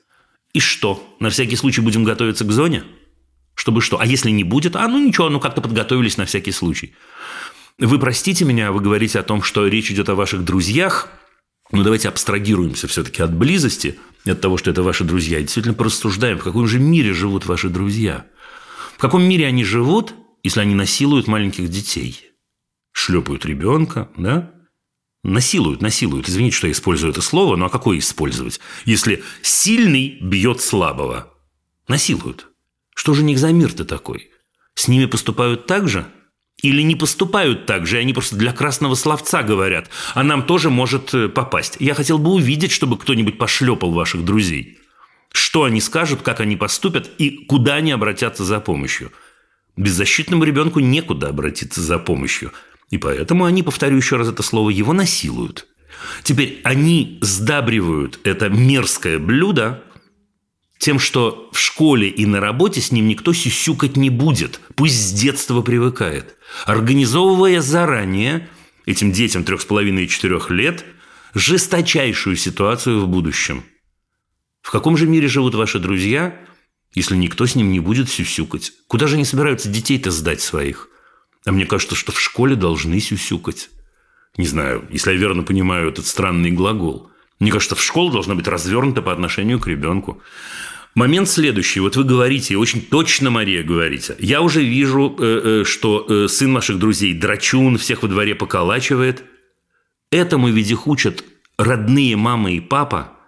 И что? На всякий случай будем готовиться к зоне? Чтобы что? А если не будет? А ну ничего, ну как-то подготовились на всякий случай. Вы простите меня, вы говорите о том, что речь идет о ваших друзьях. Ну, давайте абстрагируемся все-таки от близости, от того, что это ваши друзья. И действительно порассуждаем, в каком же мире живут ваши друзья – в каком мире они живут, если они насилуют маленьких детей? Шлепают ребенка, да? Насилуют, насилуют. Извините, что я использую это слово, но а какое использовать? Если сильный бьет слабого. Насилуют. Что же у них за мир-то такой? С ними поступают так же? Или не поступают так же, и они просто для красного словца говорят, а нам тоже может э, попасть. Я хотел бы увидеть, чтобы кто-нибудь пошлепал ваших друзей. Что они скажут, как они поступят и куда они обратятся за помощью. Беззащитному ребенку некуда обратиться за помощью. И поэтому они, повторю еще раз это слово, его насилуют. Теперь они сдабривают это мерзкое блюдо тем, что в школе и на работе с ним никто сюсюкать не будет. Пусть с детства привыкает. Организовывая заранее этим детям трех с половиной и четырех лет жесточайшую ситуацию в будущем – в каком же мире живут ваши друзья, если никто с ним не будет сюсюкать? Куда же они собираются детей-то сдать своих? А мне кажется, что в школе должны сюсюкать. Не знаю, если я верно понимаю этот странный глагол. Мне кажется, в школе должна быть развернута по отношению к ребенку. Момент следующий. Вот вы говорите, и очень точно, Мария, говорите. Я уже вижу, э, э, что э, сын ваших друзей драчун, всех во дворе поколачивает. Этому ведь их учат родные мама и папа –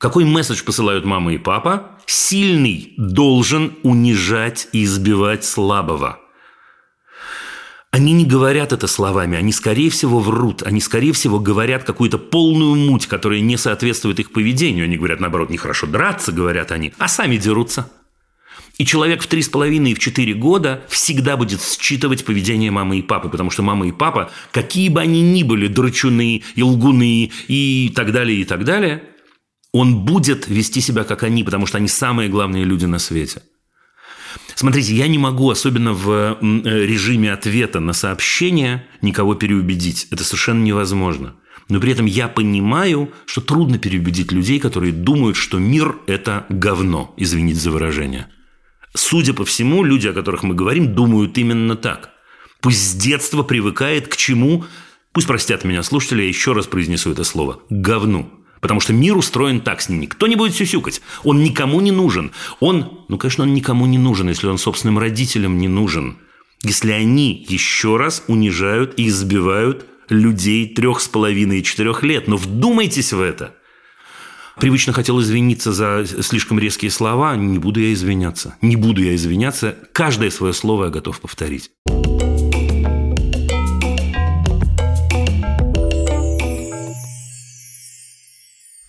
какой месседж посылают мама и папа? Сильный должен унижать и избивать слабого. Они не говорят это словами, они, скорее всего, врут. Они, скорее всего, говорят какую-то полную муть, которая не соответствует их поведению. Они говорят, наоборот, нехорошо драться, говорят они, а сами дерутся. И человек в три с половиной и в четыре года всегда будет считывать поведение мамы и папы, потому что мама и папа, какие бы они ни были, драчуны и лгуны и так далее, и так далее, он будет вести себя, как они, потому что они самые главные люди на свете. Смотрите, я не могу, особенно в э, режиме ответа на сообщение, никого переубедить. Это совершенно невозможно. Но при этом я понимаю, что трудно переубедить людей, которые думают, что мир – это говно, извините за выражение. Судя по всему, люди, о которых мы говорим, думают именно так. Пусть с детства привыкает к чему, пусть простят меня слушатели, я еще раз произнесу это слово – говну. Потому что мир устроен так с ним. Никто не будет сюсюкать. Он никому не нужен. Он, ну, конечно, он никому не нужен, если он собственным родителям не нужен. Если они еще раз унижают и избивают людей трех с половиной и четырех лет. Но вдумайтесь в это. Привычно хотел извиниться за слишком резкие слова. Не буду я извиняться. Не буду я извиняться. Каждое свое слово я готов повторить.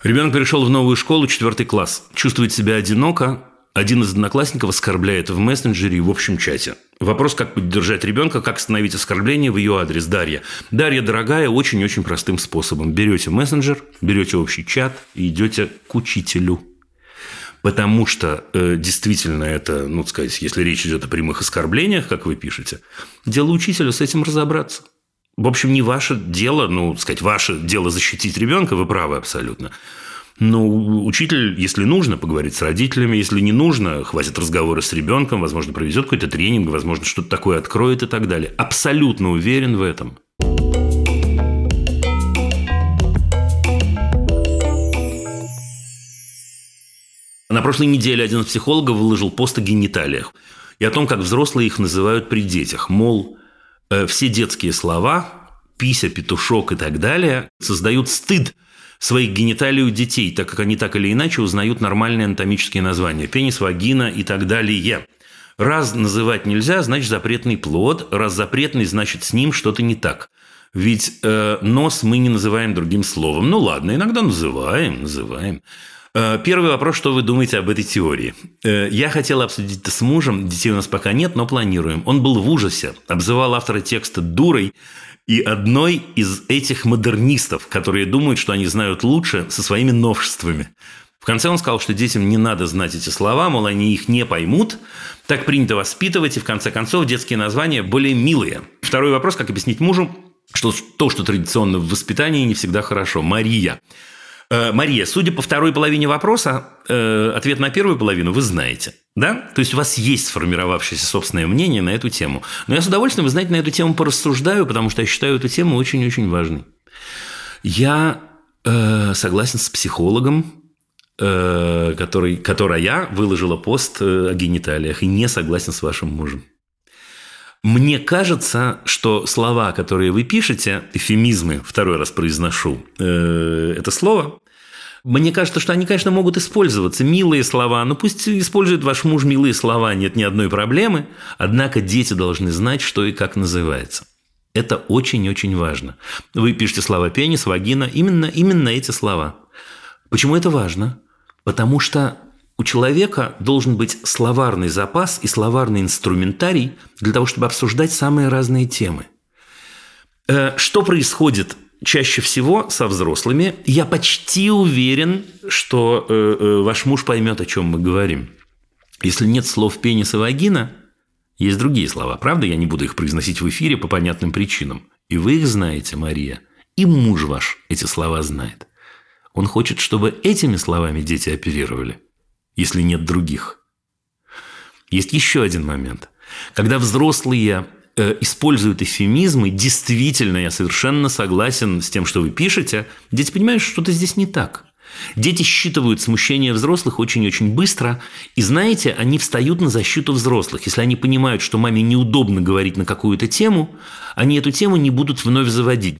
Ребенок перешел в новую школу, четвертый класс. Чувствует себя одиноко, один из одноклассников оскорбляет в мессенджере и в общем чате. Вопрос, как поддержать ребенка, как остановить оскорбление в ее адрес. Дарья. Дарья, дорогая, очень-очень простым способом. Берете мессенджер, берете общий чат и идете к учителю. Потому что э, действительно это, ну, сказать, если речь идет о прямых оскорблениях, как вы пишете, дело учителя с этим разобраться. В общем, не ваше дело, ну, сказать, ваше дело защитить ребенка, вы правы абсолютно. Ну, учитель, если нужно, поговорит с родителями, если не нужно, хватит разговора с ребенком, возможно, проведет какой-то тренинг, возможно, что-то такое откроет и так далее. Абсолютно уверен в этом. На прошлой неделе один из психологов выложил пост о гениталиях и о том, как взрослые их называют при детях. Мол, все детские слова, пися, петушок и так далее, создают стыд своих гениталий у детей, так как они так или иначе узнают нормальные анатомические названия – пенис, вагина и так далее. Раз называть нельзя, значит запретный плод. Раз запретный, значит с ним что-то не так. Ведь э, нос мы не называем другим словом. Ну ладно, иногда называем, называем. Э, первый вопрос, что вы думаете об этой теории? Э, я хотел обсудить это с мужем, детей у нас пока нет, но планируем. Он был в ужасе, обзывал автора текста дурой и одной из этих модернистов, которые думают, что они знают лучше со своими новшествами. В конце он сказал, что детям не надо знать эти слова, мол, они их не поймут. Так принято воспитывать, и в конце концов детские названия более милые. Второй вопрос, как объяснить мужу, что то, что традиционно в воспитании, не всегда хорошо. Мария. Э, Мария, судя по второй половине вопроса, э, ответ на первую половину вы знаете. Да? То есть у вас есть сформировавшееся собственное мнение на эту тему. Но я с удовольствием, вы знаете, на эту тему порассуждаю, потому что я считаю эту тему очень-очень важной. Я э, согласен с психологом, э, который, которая выложила пост э, о гениталиях, и не согласен с вашим мужем. Мне кажется, что слова, которые вы пишете, эфемизмы, второй раз произношу э, это слово, мне кажется, что они, конечно, могут использоваться. Милые слова. Ну, пусть использует ваш муж милые слова, нет ни одной проблемы. Однако дети должны знать, что и как называется. Это очень-очень важно. Вы пишете слова пенис, вагина, именно, именно эти слова. Почему это важно? Потому что у человека должен быть словарный запас и словарный инструментарий для того, чтобы обсуждать самые разные темы. Э, что происходит чаще всего со взрослыми, я почти уверен, что э, э, ваш муж поймет, о чем мы говорим. Если нет слов пенис и вагина, есть другие слова, правда? Я не буду их произносить в эфире по понятным причинам. И вы их знаете, Мария. И муж ваш эти слова знает. Он хочет, чтобы этими словами дети оперировали, если нет других. Есть еще один момент. Когда взрослые используют эфемизмы, действительно, я совершенно согласен с тем, что вы пишете, дети понимают, что что-то здесь не так. Дети считывают смущение взрослых очень-очень быстро, и знаете, они встают на защиту взрослых. Если они понимают, что маме неудобно говорить на какую-то тему, они эту тему не будут вновь заводить.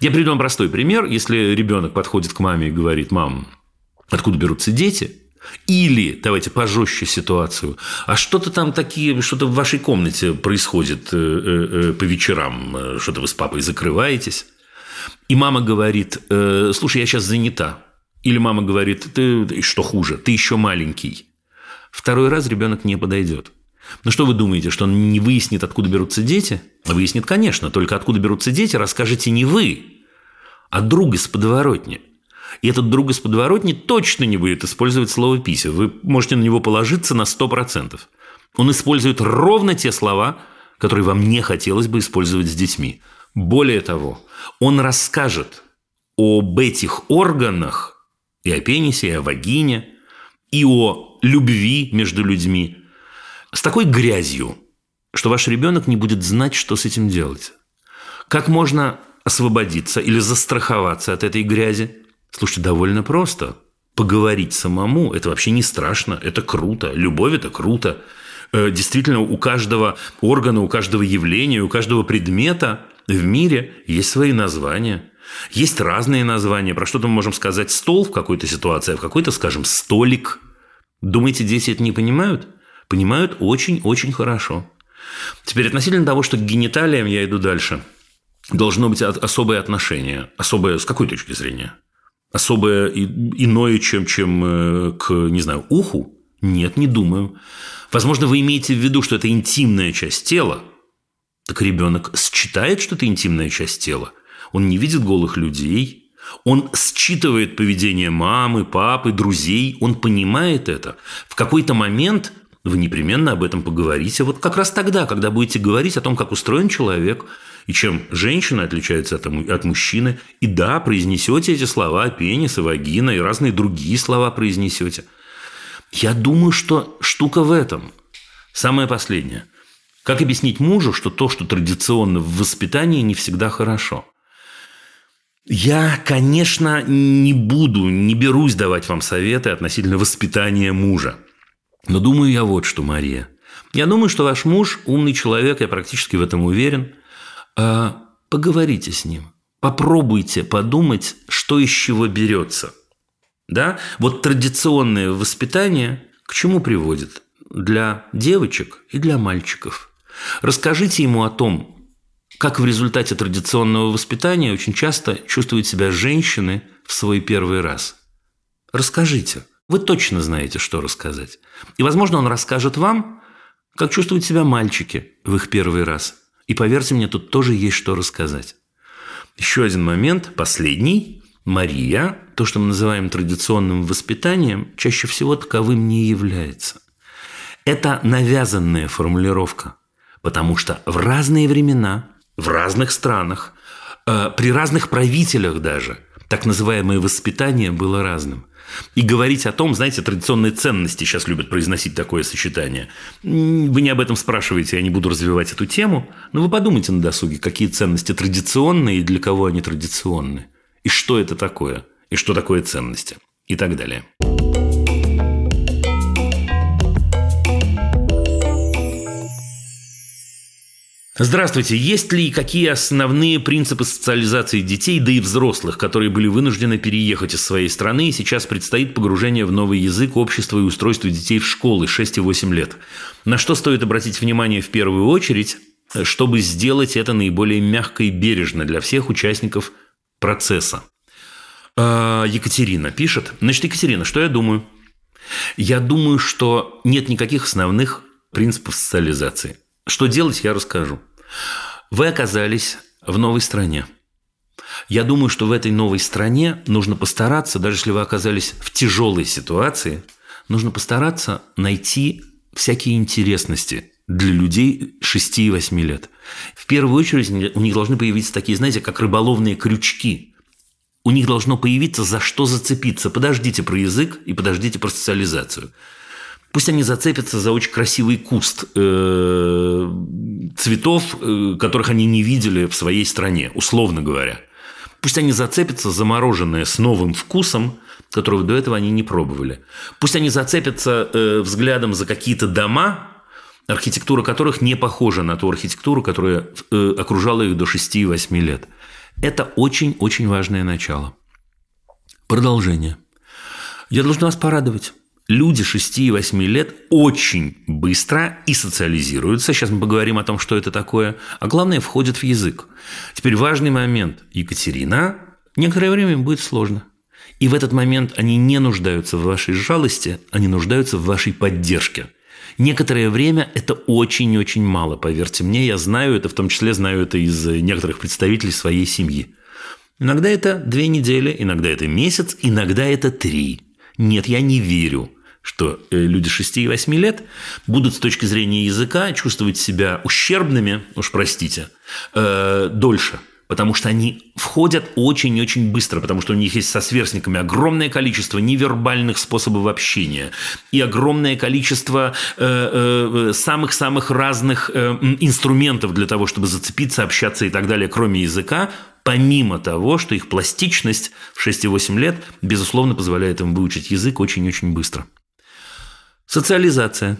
Я приведу вам простой пример. Если ребенок подходит к маме и говорит, мам, откуда берутся дети? Или, давайте пожестче ситуацию, а что-то там такие, что-то в вашей комнате происходит э, э, э, по вечерам, что-то вы с папой закрываетесь, и мама говорит, слушай, я сейчас занята. Или мама говорит, ты что хуже, ты еще маленький. Второй раз ребенок не подойдет. Ну что вы думаете, что он не выяснит, откуда берутся дети? Выяснит, конечно, только откуда берутся дети, расскажете не вы, а друг из подворотни. И этот друг из подворотни точно не будет использовать слово «пися». Вы можете на него положиться на 100%. Он использует ровно те слова, которые вам не хотелось бы использовать с детьми. Более того, он расскажет об этих органах и о пенисе, и о вагине, и о любви между людьми с такой грязью, что ваш ребенок не будет знать, что с этим делать. Как можно освободиться или застраховаться от этой грязи? Слушайте, довольно просто. Поговорить самому – это вообще не страшно, это круто. Любовь – это круто. Э, действительно, у каждого органа, у каждого явления, у каждого предмета в мире есть свои названия. Есть разные названия. Про что-то мы можем сказать стол в какой-то ситуации, а в какой-то, скажем, столик. Думаете, дети это не понимают? Понимают очень-очень хорошо. Теперь относительно того, что к гениталиям я иду дальше. Должно быть особое отношение. Особое с какой точки зрения? Особое иное, чем, чем э, к, не знаю, уху. Нет, не думаю. Возможно, вы имеете в виду, что это интимная часть тела. Так ребенок считает, что это интимная часть тела. Он не видит голых людей. Он считывает поведение мамы, папы, друзей. Он понимает это. В какой-то момент вы непременно об этом поговорите. Вот как раз тогда, когда будете говорить о том, как устроен человек, и чем женщина отличается от, мужчины. И да, произнесете эти слова, пенис и вагина, и разные другие слова произнесете. Я думаю, что штука в этом. Самое последнее. Как объяснить мужу, что то, что традиционно в воспитании, не всегда хорошо? Я, конечно, не буду, не берусь давать вам советы относительно воспитания мужа. Но думаю я вот что, Мария. Я думаю, что ваш муж умный человек, я практически в этом уверен. А, поговорите с ним. Попробуйте подумать, что из чего берется. Да? Вот традиционное воспитание к чему приводит? Для девочек и для мальчиков. Расскажите ему о том, как в результате традиционного воспитания очень часто чувствуют себя женщины в свой первый раз. Расскажите – вы точно знаете, что рассказать. И, возможно, он расскажет вам, как чувствуют себя мальчики в их первый раз. И поверьте мне, тут тоже есть что рассказать. Еще один момент, последний. Мария, то, что мы называем традиционным воспитанием, чаще всего таковым не является. Это навязанная формулировка, потому что в разные времена, в разных странах, э, при разных правителях даже, так называемое воспитание было разным – и говорить о том, знаете, традиционные ценности сейчас любят произносить такое сочетание. Вы не об этом спрашиваете, я не буду развивать эту тему, но вы подумайте на досуге, какие ценности традиционные и для кого они традиционны. И что это такое, и что такое ценности, и так далее. Здравствуйте. Есть ли какие основные принципы социализации детей, да и взрослых, которые были вынуждены переехать из своей страны, и сейчас предстоит погружение в новый язык, общество и устройство детей в школы 6 и 8 лет? На что стоит обратить внимание в первую очередь, чтобы сделать это наиболее мягко и бережно для всех участников процесса? А, Екатерина пишет. Значит, Екатерина, что я думаю? Я думаю, что нет никаких основных принципов социализации – что делать, я расскажу. Вы оказались в новой стране. Я думаю, что в этой новой стране нужно постараться, даже если вы оказались в тяжелой ситуации, нужно постараться найти всякие интересности для людей 6 и 8 лет. В первую очередь у них должны появиться такие, знаете, как рыболовные крючки. У них должно появиться за что зацепиться. Подождите про язык и подождите про социализацию. Пусть они зацепятся за очень красивый куст э, цветов, э, которых они не видели в своей стране, условно говоря. Пусть они зацепятся за мороженое с новым вкусом, которого до этого они не пробовали. Пусть они зацепятся э, взглядом за какие-то дома, архитектура которых не похожа на ту архитектуру, которая окружала их до 6-8 лет. Это очень-очень важное начало. Продолжение. Я должен вас порадовать люди 6 и 8 лет очень быстро и социализируются. Сейчас мы поговорим о том, что это такое. А главное, входят в язык. Теперь важный момент. Екатерина, некоторое время им будет сложно. И в этот момент они не нуждаются в вашей жалости, они нуждаются в вашей поддержке. Некоторое время это очень-очень мало, поверьте мне, я знаю это, в том числе знаю это из некоторых представителей своей семьи. Иногда это две недели, иногда это месяц, иногда это три. Нет, я не верю что э, люди 6 и 8 лет будут с точки зрения языка чувствовать себя ущербными, уж простите, э, дольше. Потому что они входят очень-очень быстро, потому что у них есть со сверстниками огромное количество невербальных способов общения и огромное количество э, самых-самых разных инструментов для того, чтобы зацепиться, общаться и так далее, кроме языка, помимо того, что их пластичность в 6-8 лет, безусловно, позволяет им выучить язык очень-очень быстро. Социализация.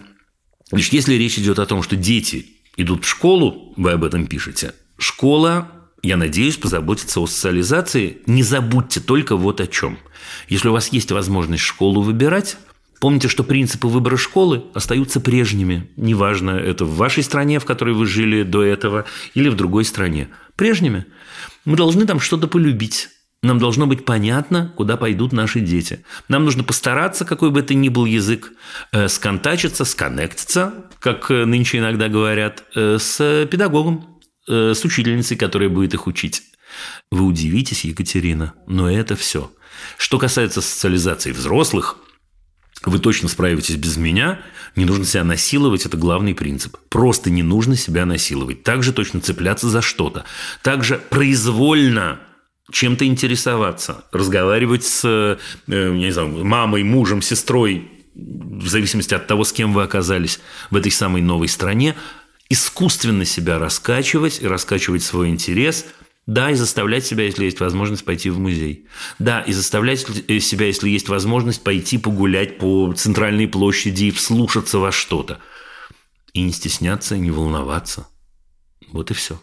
Значит, если речь идет о том, что дети идут в школу, вы об этом пишете, школа, я надеюсь, позаботится о социализации. Не забудьте только вот о чем. Если у вас есть возможность школу выбирать, Помните, что принципы выбора школы остаются прежними. Неважно, это в вашей стране, в которой вы жили до этого, или в другой стране. Прежними. Мы должны там что-то полюбить. Нам должно быть понятно, куда пойдут наши дети. Нам нужно постараться, какой бы это ни был язык, э, сконтачиться, сконнектиться, как э, нынче иногда говорят, э, с педагогом, с учительницей, которая будет их учить. Вы удивитесь, Екатерина, но это все. Что касается социализации взрослых, вы точно справитесь без меня, не нужно себя насиловать, это главный принцип. Просто не нужно себя насиловать. Также точно цепляться за что-то. Также произвольно чем-то интересоваться, разговаривать с, э, не знаю, мамой, мужем, сестрой, в зависимости от того, с кем вы оказались в этой самой новой стране, искусственно себя раскачивать и раскачивать свой интерес – да, и заставлять себя, если есть возможность, пойти в музей. Да, и заставлять себя, если есть возможность, пойти погулять по центральной площади и вслушаться во что-то. И не стесняться, не волноваться. Вот и все.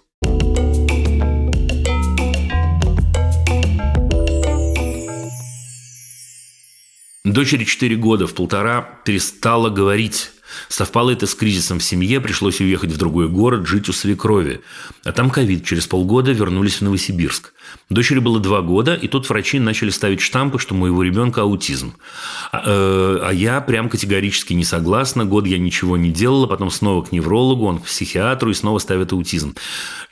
Дочери 4 года в полтора перестала говорить Совпало это с кризисом в семье, пришлось уехать в другой город, жить у свекрови. А там ковид. Через полгода вернулись в Новосибирск. Дочери было два года, и тут врачи начали ставить штампы, что у моего ребенка аутизм. А, э, а я прям категорически не согласна. Год я ничего не делала, потом снова к неврологу, он к психиатру, и снова ставят аутизм.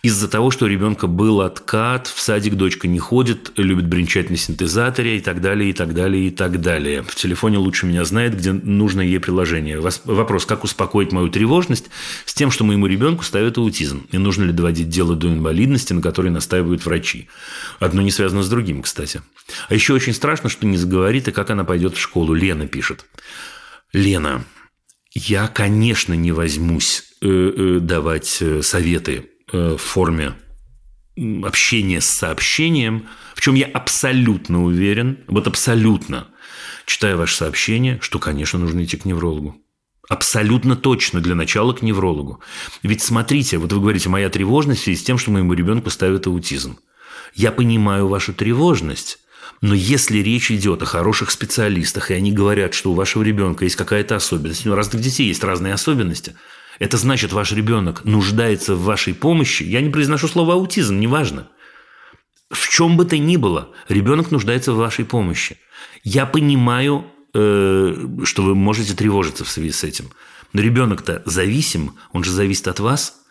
Из-за того, что у ребенка был откат, в садик дочка не ходит, любит бренчать на синтезаторе и так далее, и так далее, и так далее. В телефоне лучше меня знает, где нужно ей приложение. Вопрос, как успокоить мою тревожность с тем, что моему ребенку ставят аутизм, и нужно ли доводить дело до инвалидности, на которой настаивают врачи. Одно не связано с другим, кстати. А еще очень страшно, что не заговорит, и как она пойдет в школу. Лена пишет. Лена, я, конечно, не возьмусь э, э, давать э, советы в форме общения с сообщением, в чем я абсолютно уверен, вот абсолютно, читая ваше сообщение, что, конечно, нужно идти к неврологу. Абсолютно точно для начала к неврологу. Ведь смотрите, вот вы говорите, моя тревожность в связи с тем, что моему ребенку ставят аутизм. Я понимаю вашу тревожность, но если речь идет о хороших специалистах, и они говорят, что у вашего ребенка есть какая-то особенность, ну, у разных детей есть разные особенности, это значит, ваш ребенок нуждается в вашей помощи. Я не произношу слово аутизм, неважно. В чем бы то ни было, ребенок нуждается в вашей помощи. Я понимаю, что вы можете тревожиться в связи с этим. Но ребенок-то зависим, он же зависит от вас –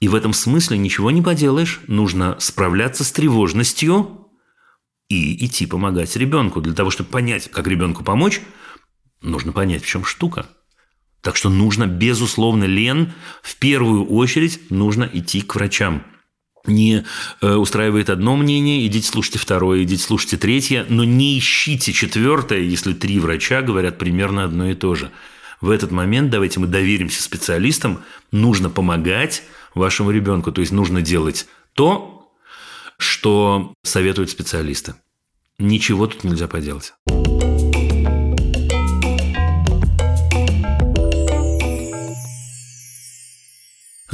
и в этом смысле ничего не поделаешь. Нужно справляться с тревожностью и идти помогать ребенку. Для того, чтобы понять, как ребенку помочь, нужно понять, в чем штука. Так что нужно, безусловно, Лен, в первую очередь нужно идти к врачам. Не э, устраивает одно мнение, идите слушайте второе, идите слушайте третье, но не ищите четвертое, если три врача говорят примерно одно и то же. В этот момент давайте мы доверимся специалистам, нужно помогать, вашему ребенку. То есть нужно делать то, что советуют специалисты. Ничего тут нельзя поделать.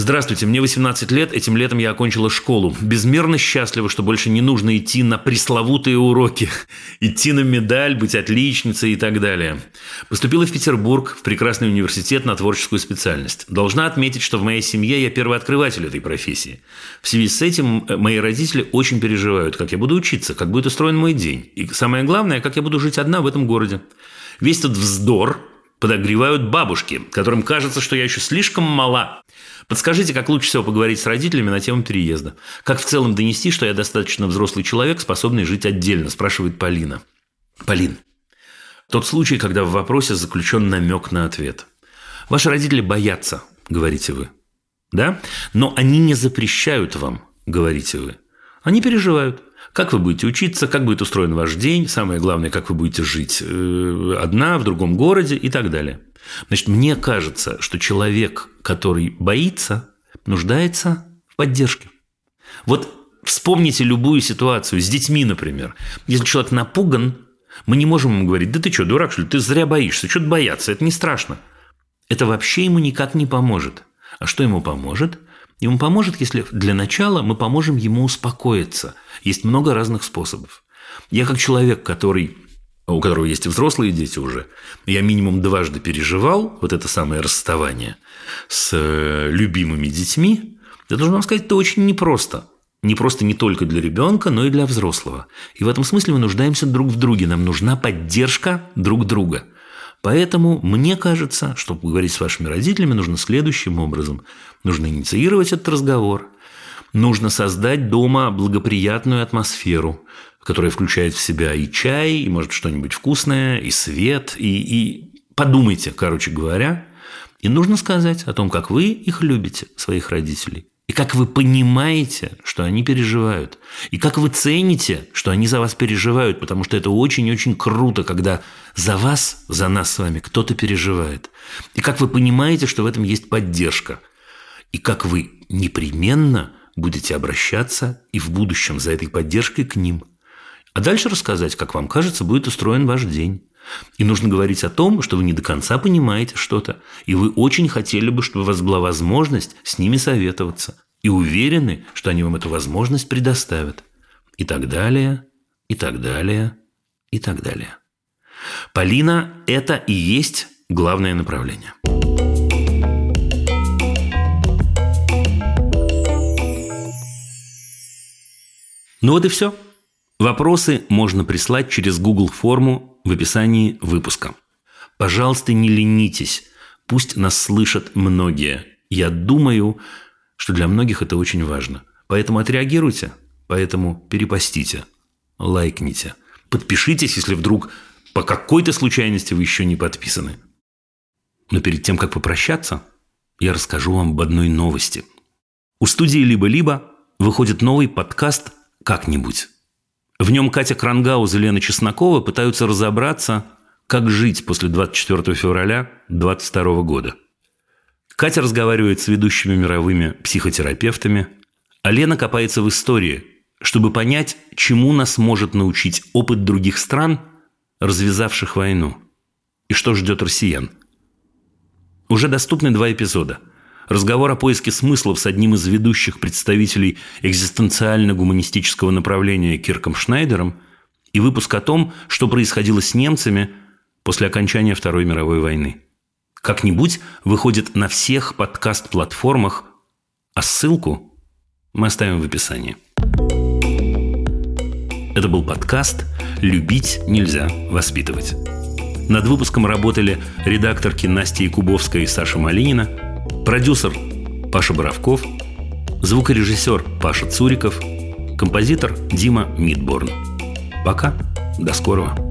Здравствуйте, мне 18 лет, этим летом я окончила школу. Безмерно счастлива, что больше не нужно идти на пресловутые уроки, идти на медаль, быть отличницей и так далее. Поступила в Петербург, в прекрасный университет на творческую специальность. Должна отметить, что в моей семье я первый открыватель этой профессии. В связи с этим э, мои родители очень переживают, как я буду учиться, как будет устроен мой день. И самое главное, как я буду жить одна в этом городе. Весь этот вздор подогревают бабушки, которым кажется, что я еще слишком мала. Подскажите, как лучше всего поговорить с родителями на тему переезда? Как в целом донести, что я достаточно взрослый человек, способный жить отдельно, спрашивает Полина. Полин, тот случай, когда в вопросе заключен намек на ответ. Ваши родители боятся, говорите вы. Да? Но они не запрещают вам, говорите вы. Они переживают. Как вы будете учиться, как будет устроен ваш день, самое главное, как вы будете жить э, одна в другом городе и так далее. Значит, мне кажется, что человек, который боится, нуждается в поддержке. Вот вспомните любую ситуацию с детьми, например. Если человек напуган, мы не можем ему говорить, да ты что, дурак, что ли, ты зря боишься, что-то бояться, это не страшно. Это вообще ему никак не поможет. А что ему поможет? Ему поможет, если для начала мы поможем ему успокоиться. Есть много разных способов. Я как человек, который у которого есть взрослые дети уже, я минимум дважды переживал вот это самое расставание с э, любимыми детьми, я должен вам сказать, это очень непросто. не просто не только для ребенка, но и для взрослого. И в этом смысле мы нуждаемся друг в друге. Нам нужна поддержка друг друга. Поэтому мне кажется, чтобы поговорить с вашими родителями, нужно следующим образом. Нужно инициировать этот разговор. Нужно создать дома благоприятную атмосферу, которая включает в себя и чай, и, может, что-нибудь вкусное, и свет, и, и подумайте, короче говоря. И нужно сказать о том, как вы их любите, своих родителей. И как вы понимаете, что они переживают. И как вы цените, что они за вас переживают. Потому что это очень-очень круто, когда за вас, за нас с вами кто-то переживает. И как вы понимаете, что в этом есть поддержка. И как вы непременно будете обращаться и в будущем за этой поддержкой к ним. А дальше рассказать, как вам кажется, будет устроен ваш день. И нужно говорить о том, что вы не до конца понимаете что-то, и вы очень хотели бы, чтобы у вас была возможность с ними советоваться, и уверены, что они вам эту возможность предоставят. И так далее, и так далее, и так далее. Полина – это и есть главное направление. Ну вот и все. Вопросы можно прислать через Google форму в описании выпуска. Пожалуйста, не ленитесь. Пусть нас слышат многие. Я думаю, что для многих это очень важно. Поэтому отреагируйте, поэтому перепостите, лайкните, подпишитесь, если вдруг по какой-то случайности вы еще не подписаны. Но перед тем, как попрощаться, я расскажу вам об одной новости. У студии «Либо-либо» выходит новый подкаст «Как-нибудь». В нем Катя Крангауз и Лена Чеснокова пытаются разобраться, как жить после 24 февраля 2022 года. Катя разговаривает с ведущими мировыми психотерапевтами, а Лена копается в истории, чтобы понять, чему нас может научить опыт других стран, развязавших войну, и что ждет россиян. Уже доступны два эпизода – Разговор о поиске смыслов с одним из ведущих представителей экзистенциально-гуманистического направления Кирком Шнайдером и выпуск о том, что происходило с немцами после окончания Второй мировой войны. Как-нибудь выходит на всех подкаст-платформах, а ссылку мы оставим в описании. Это был подкаст «Любить нельзя воспитывать». Над выпуском работали редакторки Настя Якубовская и Саша Малинина – Продюсер Паша Боровков, звукорежиссер Паша Цуриков, композитор Дима Мидборн. Пока, до скорого.